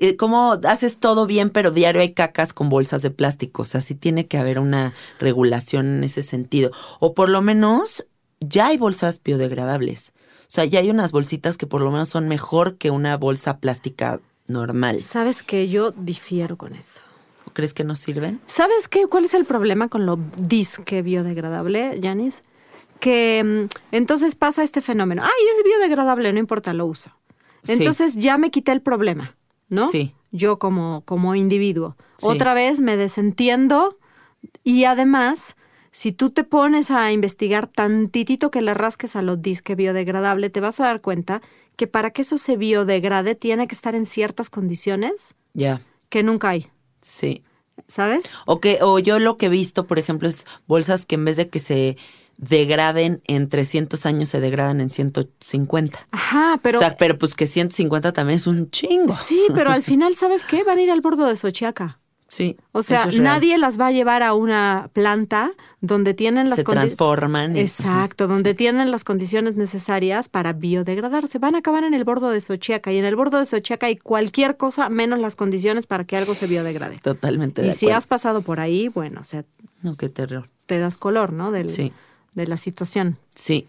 eh, ¿cómo haces todo bien, pero diario hay cacas con bolsas de plástico? O sea, sí tiene que haber una regulación en ese sentido. O por lo menos ya hay bolsas biodegradables. O sea, ya hay unas bolsitas que por lo menos son mejor que una bolsa plástica normal. Sabes que yo difiero con eso. ¿O ¿Crees que no sirven? ¿Sabes qué? ¿Cuál es el problema con lo disque biodegradable, Yanis? Que mm, entonces pasa este fenómeno. Ay, es biodegradable, no importa, lo uso. Sí. Entonces ya me quité el problema, ¿no? Sí. Yo como, como individuo. Sí. Otra vez me desentiendo y además, si tú te pones a investigar tantitito que le rasques a lo disque biodegradable, te vas a dar cuenta que para que eso se biodegrade tiene que estar en ciertas condiciones que nunca hay, sí. ¿sabes? O que, o yo lo que he visto, por ejemplo, es bolsas que en vez de que se degraden en 300 años, se degradan en 150. Ajá, pero... o sea, pero pues que 150 también es un chingo. Sí, pero al final, ¿sabes qué? Van a ir al bordo de Xochiaca. Sí. O sea, es nadie las va a llevar a una planta donde tienen las se condi- transforman. y- Exacto, donde tienen las condiciones necesarias para biodegradarse. Van a acabar en el bordo de Xochiaca y en el bordo de Xochiaca hay cualquier cosa menos las condiciones para que algo se biodegrade. Totalmente de Y si acuerdo. has pasado por ahí, bueno, o sea, No, qué terror. te das color, ¿no? Del- Sí. De la situación. Sí.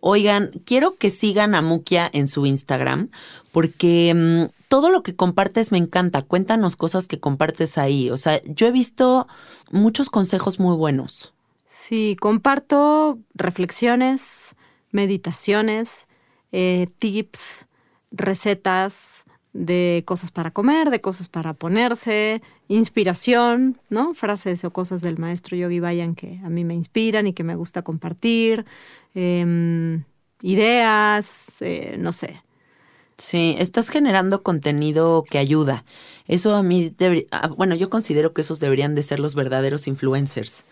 Oigan, quiero que sigan a Mukia en su Instagram porque mm, todo lo que compartes me encanta. Cuéntanos cosas que compartes ahí. O sea, yo he visto muchos consejos muy buenos. Sí, comparto reflexiones, meditaciones, eh, tips, recetas de cosas para comer, de cosas para ponerse, inspiración, ¿no? Frases o cosas del maestro Yogi Bayan que a mí me inspiran y que me gusta compartir, em, ideas, eh, no sé. Sí, estás generando contenido que ayuda. Eso a mí, debería- ah, bueno, yo considero que esos deberían de ser los verdaderos influencers.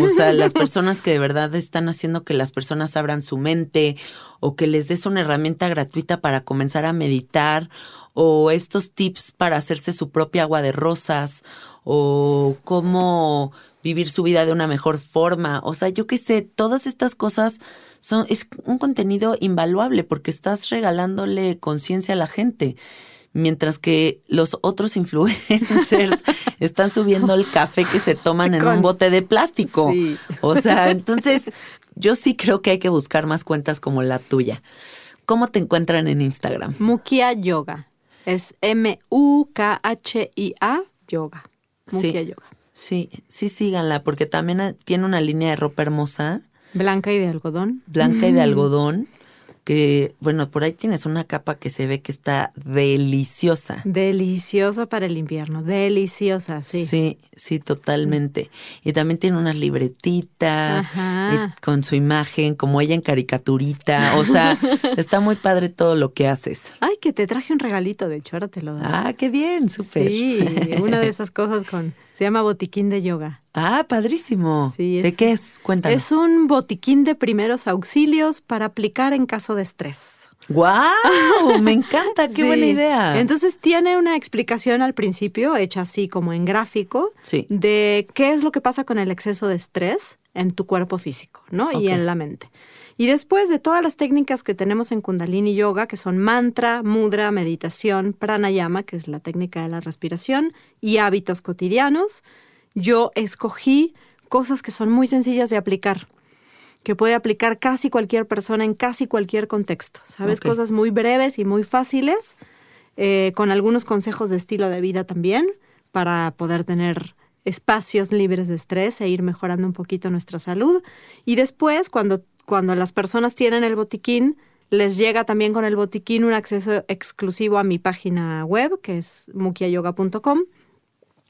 O sea, las personas que de verdad están haciendo que las personas abran su mente o que les des una herramienta gratuita para comenzar a meditar o estos tips para hacerse su propia agua de rosas o cómo vivir su vida de una mejor forma. O sea, yo qué sé, todas estas cosas son, es un contenido invaluable porque estás regalándole conciencia a la gente. Mientras que los otros influencers están subiendo el café que se toman en Con- un bote de plástico. Sí. O sea, entonces, yo sí creo que hay que buscar más cuentas como la tuya. ¿Cómo te encuentran en Instagram? Mukia Yoga. Es M-U-K-H-I-A Yoga. Mukia Sí. Yoga. Sí, sí, síganla, porque también eh, tiene una línea de ropa hermosa, Blanca y de algodón. blanca y de algodón, que, bueno, por ahí tienes una capa que se ve que está deliciosa. Deliciosa para el invierno. Deliciosa, sí. Sí, sí, totalmente. Y también tiene unas libretitas eh, con su imagen, como ella en caricaturita. O sea, está muy padre todo lo que haces. Ay, que te traje un regalito, de hecho, ahora te lo doy. Ah, qué bien, súper. Sí, una de esas cosas con... Se llama botiquín de yoga. Ah, padrísimo. Sí, ¿De qué es? Cuéntanos. Es un botiquín de primeros auxilios para aplicar en caso de estrés. ¡Guau! Me encanta, qué Sí. buena idea. Entonces tiene una explicación al principio, hecha así como en gráfico, Sí. de qué es lo que pasa con el exceso de estrés en tu cuerpo físico, ¿no? Y en la mente. Y después de todas las técnicas que tenemos en Kundalini Yoga, que son mantra, mudra, meditación, pranayama, que es la técnica de la respiración, y hábitos cotidianos, yo escogí cosas que son muy sencillas de aplicar que puede aplicar casi cualquier persona en casi cualquier contexto. ¿Sabes? Cosas muy breves y muy fáciles, eh, con algunos consejos de estilo de vida también, para poder tener espacios libres de estrés e ir mejorando un poquito nuestra salud. Y después, cuando, cuando las personas tienen el botiquín, les llega también con el botiquín un acceso exclusivo a mi página web, que es mukiayoga.com.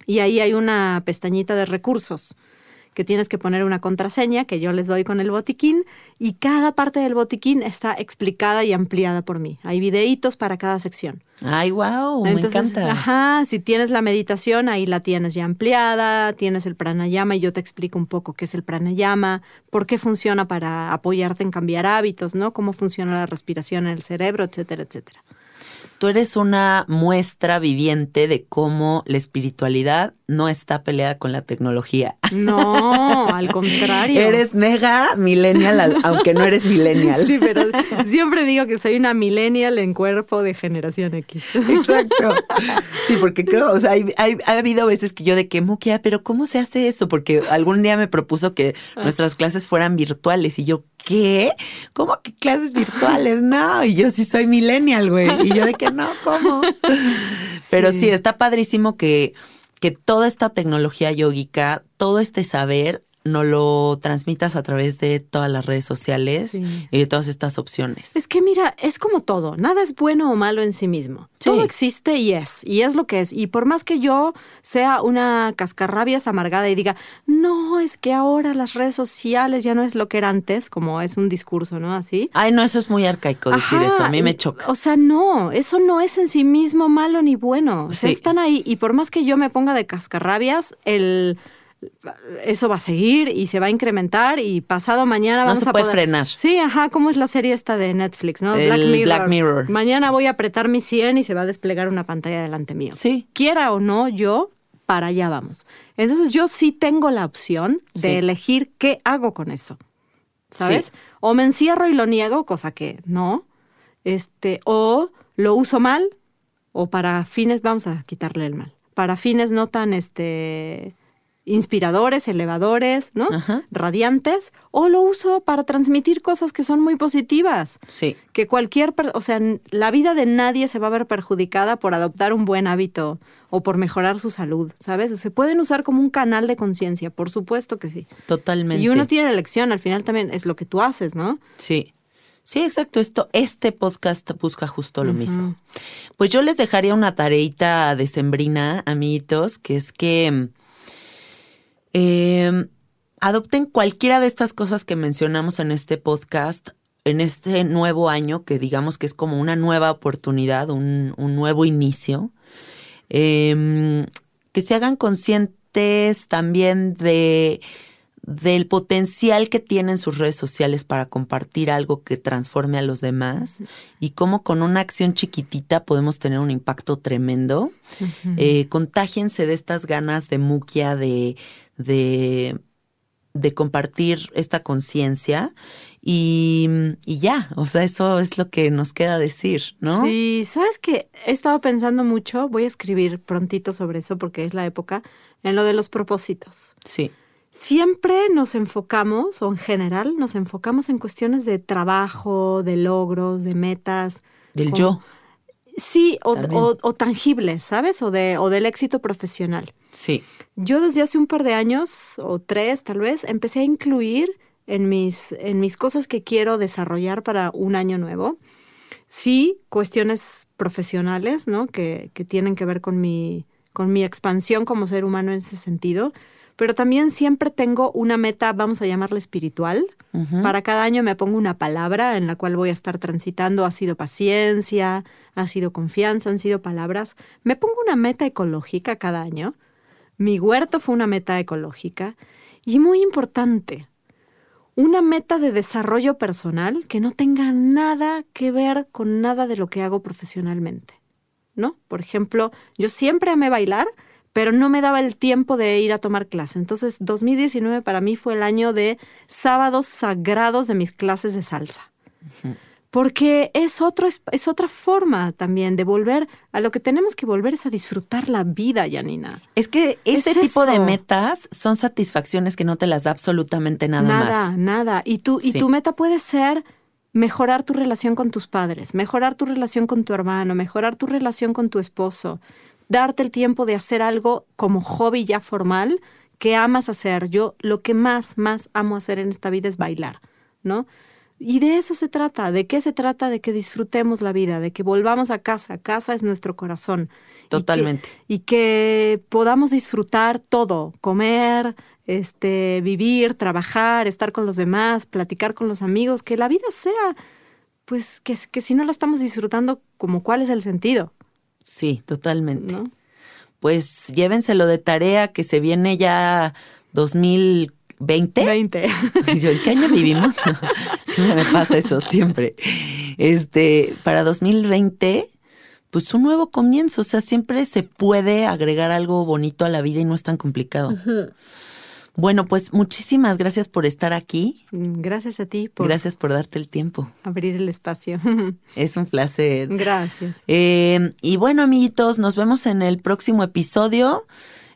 Y ahí hay una pestañita de recursos que tienes que poner una contraseña que yo les doy con el botiquín y cada parte del botiquín está explicada y ampliada por mí. Hay videitos para cada sección. Ay, wow, me encanta. ajá, si tienes la meditación, ahí la tienes ya ampliada, tienes el pranayama y yo te explico un poco qué es el pranayama, por qué funciona para apoyarte en cambiar hábitos, ¿no? Cómo funciona la respiración en el cerebro, etcétera, etcétera. Tú eres una muestra viviente de cómo la espiritualidad no está peleada con la tecnología. No, al contrario. Eres mega millennial, al- aunque no eres millennial. Sí, pero siempre digo que soy una millennial en cuerpo de generación X. Exacto. Sí, porque creo, o sea, hay, hay- ha habido veces que yo de que, Mukia, pero ¿cómo se hace eso? Porque algún día me propuso que nuestras clases fueran virtuales y yo, ¿qué? ¿Cómo que clases virtuales? No, y yo sí soy millennial, güey. Y yo de que no, ¿cómo? Pero sí, está padrísimo que, que toda esta tecnología yógica, todo este saber, no lo transmitas a través de todas las redes sociales Sí. y de todas estas opciones. Es que mira, es como todo, nada es bueno o malo en sí mismo. Sí. Todo existe y es, y es lo que es. Y por más que yo sea una cascarrabias amargada y diga, no, es que ahora las redes sociales ya no es lo que era antes, como es un discurso, ¿no? Así. Ay, no, eso es muy arcaico decir Ajá, eso. A mí me choca. O sea, no, eso no es en sí mismo malo ni bueno. O sea, Sí. están ahí. Y por más que yo me ponga de cascarrabias, el eso va a seguir y se va a incrementar y pasado mañana No vamos se a puede poder- frenar. Sí, ajá, como es la serie esta de Netflix, ¿no? El Black Mirror. Mañana voy a apretar mi 100 y se va a desplegar una pantalla delante mío. Sí. Quiera o no, yo para allá vamos. Entonces yo sí tengo la opción de Sí. elegir qué hago con eso. ¿Sabes? Sí. O me encierro y lo niego, cosa que no. Este, o lo uso mal, o para fines, vamos a quitarle el mal. Para fines no tan este inspiradores, elevadores, ¿no? Ajá. Radiantes, o lo uso para transmitir cosas que son muy positivas. Sí. Que cualquier, o sea, la vida de nadie se va a ver perjudicada por adoptar un buen hábito o por mejorar su salud, ¿sabes? Se pueden usar como un canal de conciencia, por supuesto que sí. Totalmente. Y uno tiene elección, al final también es lo que tú haces, ¿no? Sí. Sí, exacto. Esto, este podcast busca justo lo mismo. Pues yo les dejaría una tareita decembrina, amiguitos, que es que eh, adopten cualquiera de estas cosas que mencionamos en este podcast en este nuevo año, que digamos que es como una nueva oportunidad, un, un nuevo inicio. Eh, que se hagan conscientes también de del potencial que tienen sus redes sociales para compartir algo que transforme a los demás y cómo con una acción chiquitita podemos tener un impacto tremendo. Eh, contágiense de estas ganas de muquia, de, de, de compartir esta conciencia y, y ya, o sea, eso es lo que nos queda decir, ¿no? Sí, sabes que he estado pensando mucho, voy a escribir prontito sobre eso porque es la época, en lo de los propósitos. Sí, siempre nos enfocamos, o en general nos enfocamos en cuestiones de trabajo, de logros, de metas. Del como- yo. Sí, o, o- o tangibles, ¿sabes? O, de, o del éxito profesional. Sí. Yo desde hace un par de años, o tres tal vez, empecé a incluir en mis, en mis cosas que quiero desarrollar para un año nuevo. Sí, cuestiones profesionales, ¿no? Que, que tienen que ver con mi, con mi expansión como ser humano en ese sentido. Pero también siempre tengo una meta, vamos a llamarla espiritual. Para cada año me pongo una palabra en la cual voy a estar transitando. Ha sido paciencia, ha sido confianza, han sido palabras. Me pongo una meta ecológica cada año. Mi huerto fue una meta ecológica. Y muy importante, una meta de desarrollo personal que no tenga nada que ver con nada de lo que hago profesionalmente. ¿No? Por ejemplo, yo siempre amé bailar, pero no me daba el tiempo de ir a tomar clase. Entonces, 2019 para mí fue el año de sábados sagrados de mis clases de salsa. Porque es, otro, es, es otra forma también de volver a lo que tenemos que volver es a disfrutar la vida, Janina. Es que Es ese tipo de metas son satisfacciones que no te las da absolutamente nada, nada, más. nada. Y, tú, y Sí. tu meta puede ser mejorar tu relación con tus padres, mejorar tu relación con tu hermano, mejorar tu relación con tu esposo, darte el tiempo de hacer algo como hobby ya formal que amas hacer. Yo lo que más, más amo hacer en esta vida es bailar, ¿no? Y de eso se trata. ¿De qué se trata? De que disfrutemos la vida, de que volvamos a casa. Casa es nuestro corazón. Y que- Totalmente. y que podamos disfrutar todo, comer, este, vivir, trabajar, estar con los demás, platicar con los amigos, que la vida sea, pues, que, que si no la estamos disfrutando, como cuál es el sentido, Sí, totalmente. ¿no? Pues llévenselo de tarea que se viene ya 2020. 20. Y yo, ¿en qué año vivimos? Siempre me pasa eso, siempre. Este, para 2020, pues un nuevo comienzo. O sea, siempre se puede agregar algo bonito a la vida y no es tan complicado. Bueno, pues muchísimas gracias por estar aquí. Gracias a ti por Gracias por darte el tiempo. abrir el espacio. Es un placer. Gracias. Eh, y bueno, amiguitos, nos vemos en el próximo episodio.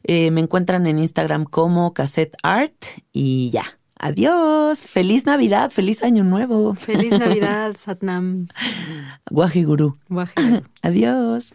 Eh, me encuentran en Instagram como Cassette Art y ya. Adiós. Feliz Navidad, feliz Año Nuevo. Feliz Navidad, Satnam. Guaje Gurú. Adiós.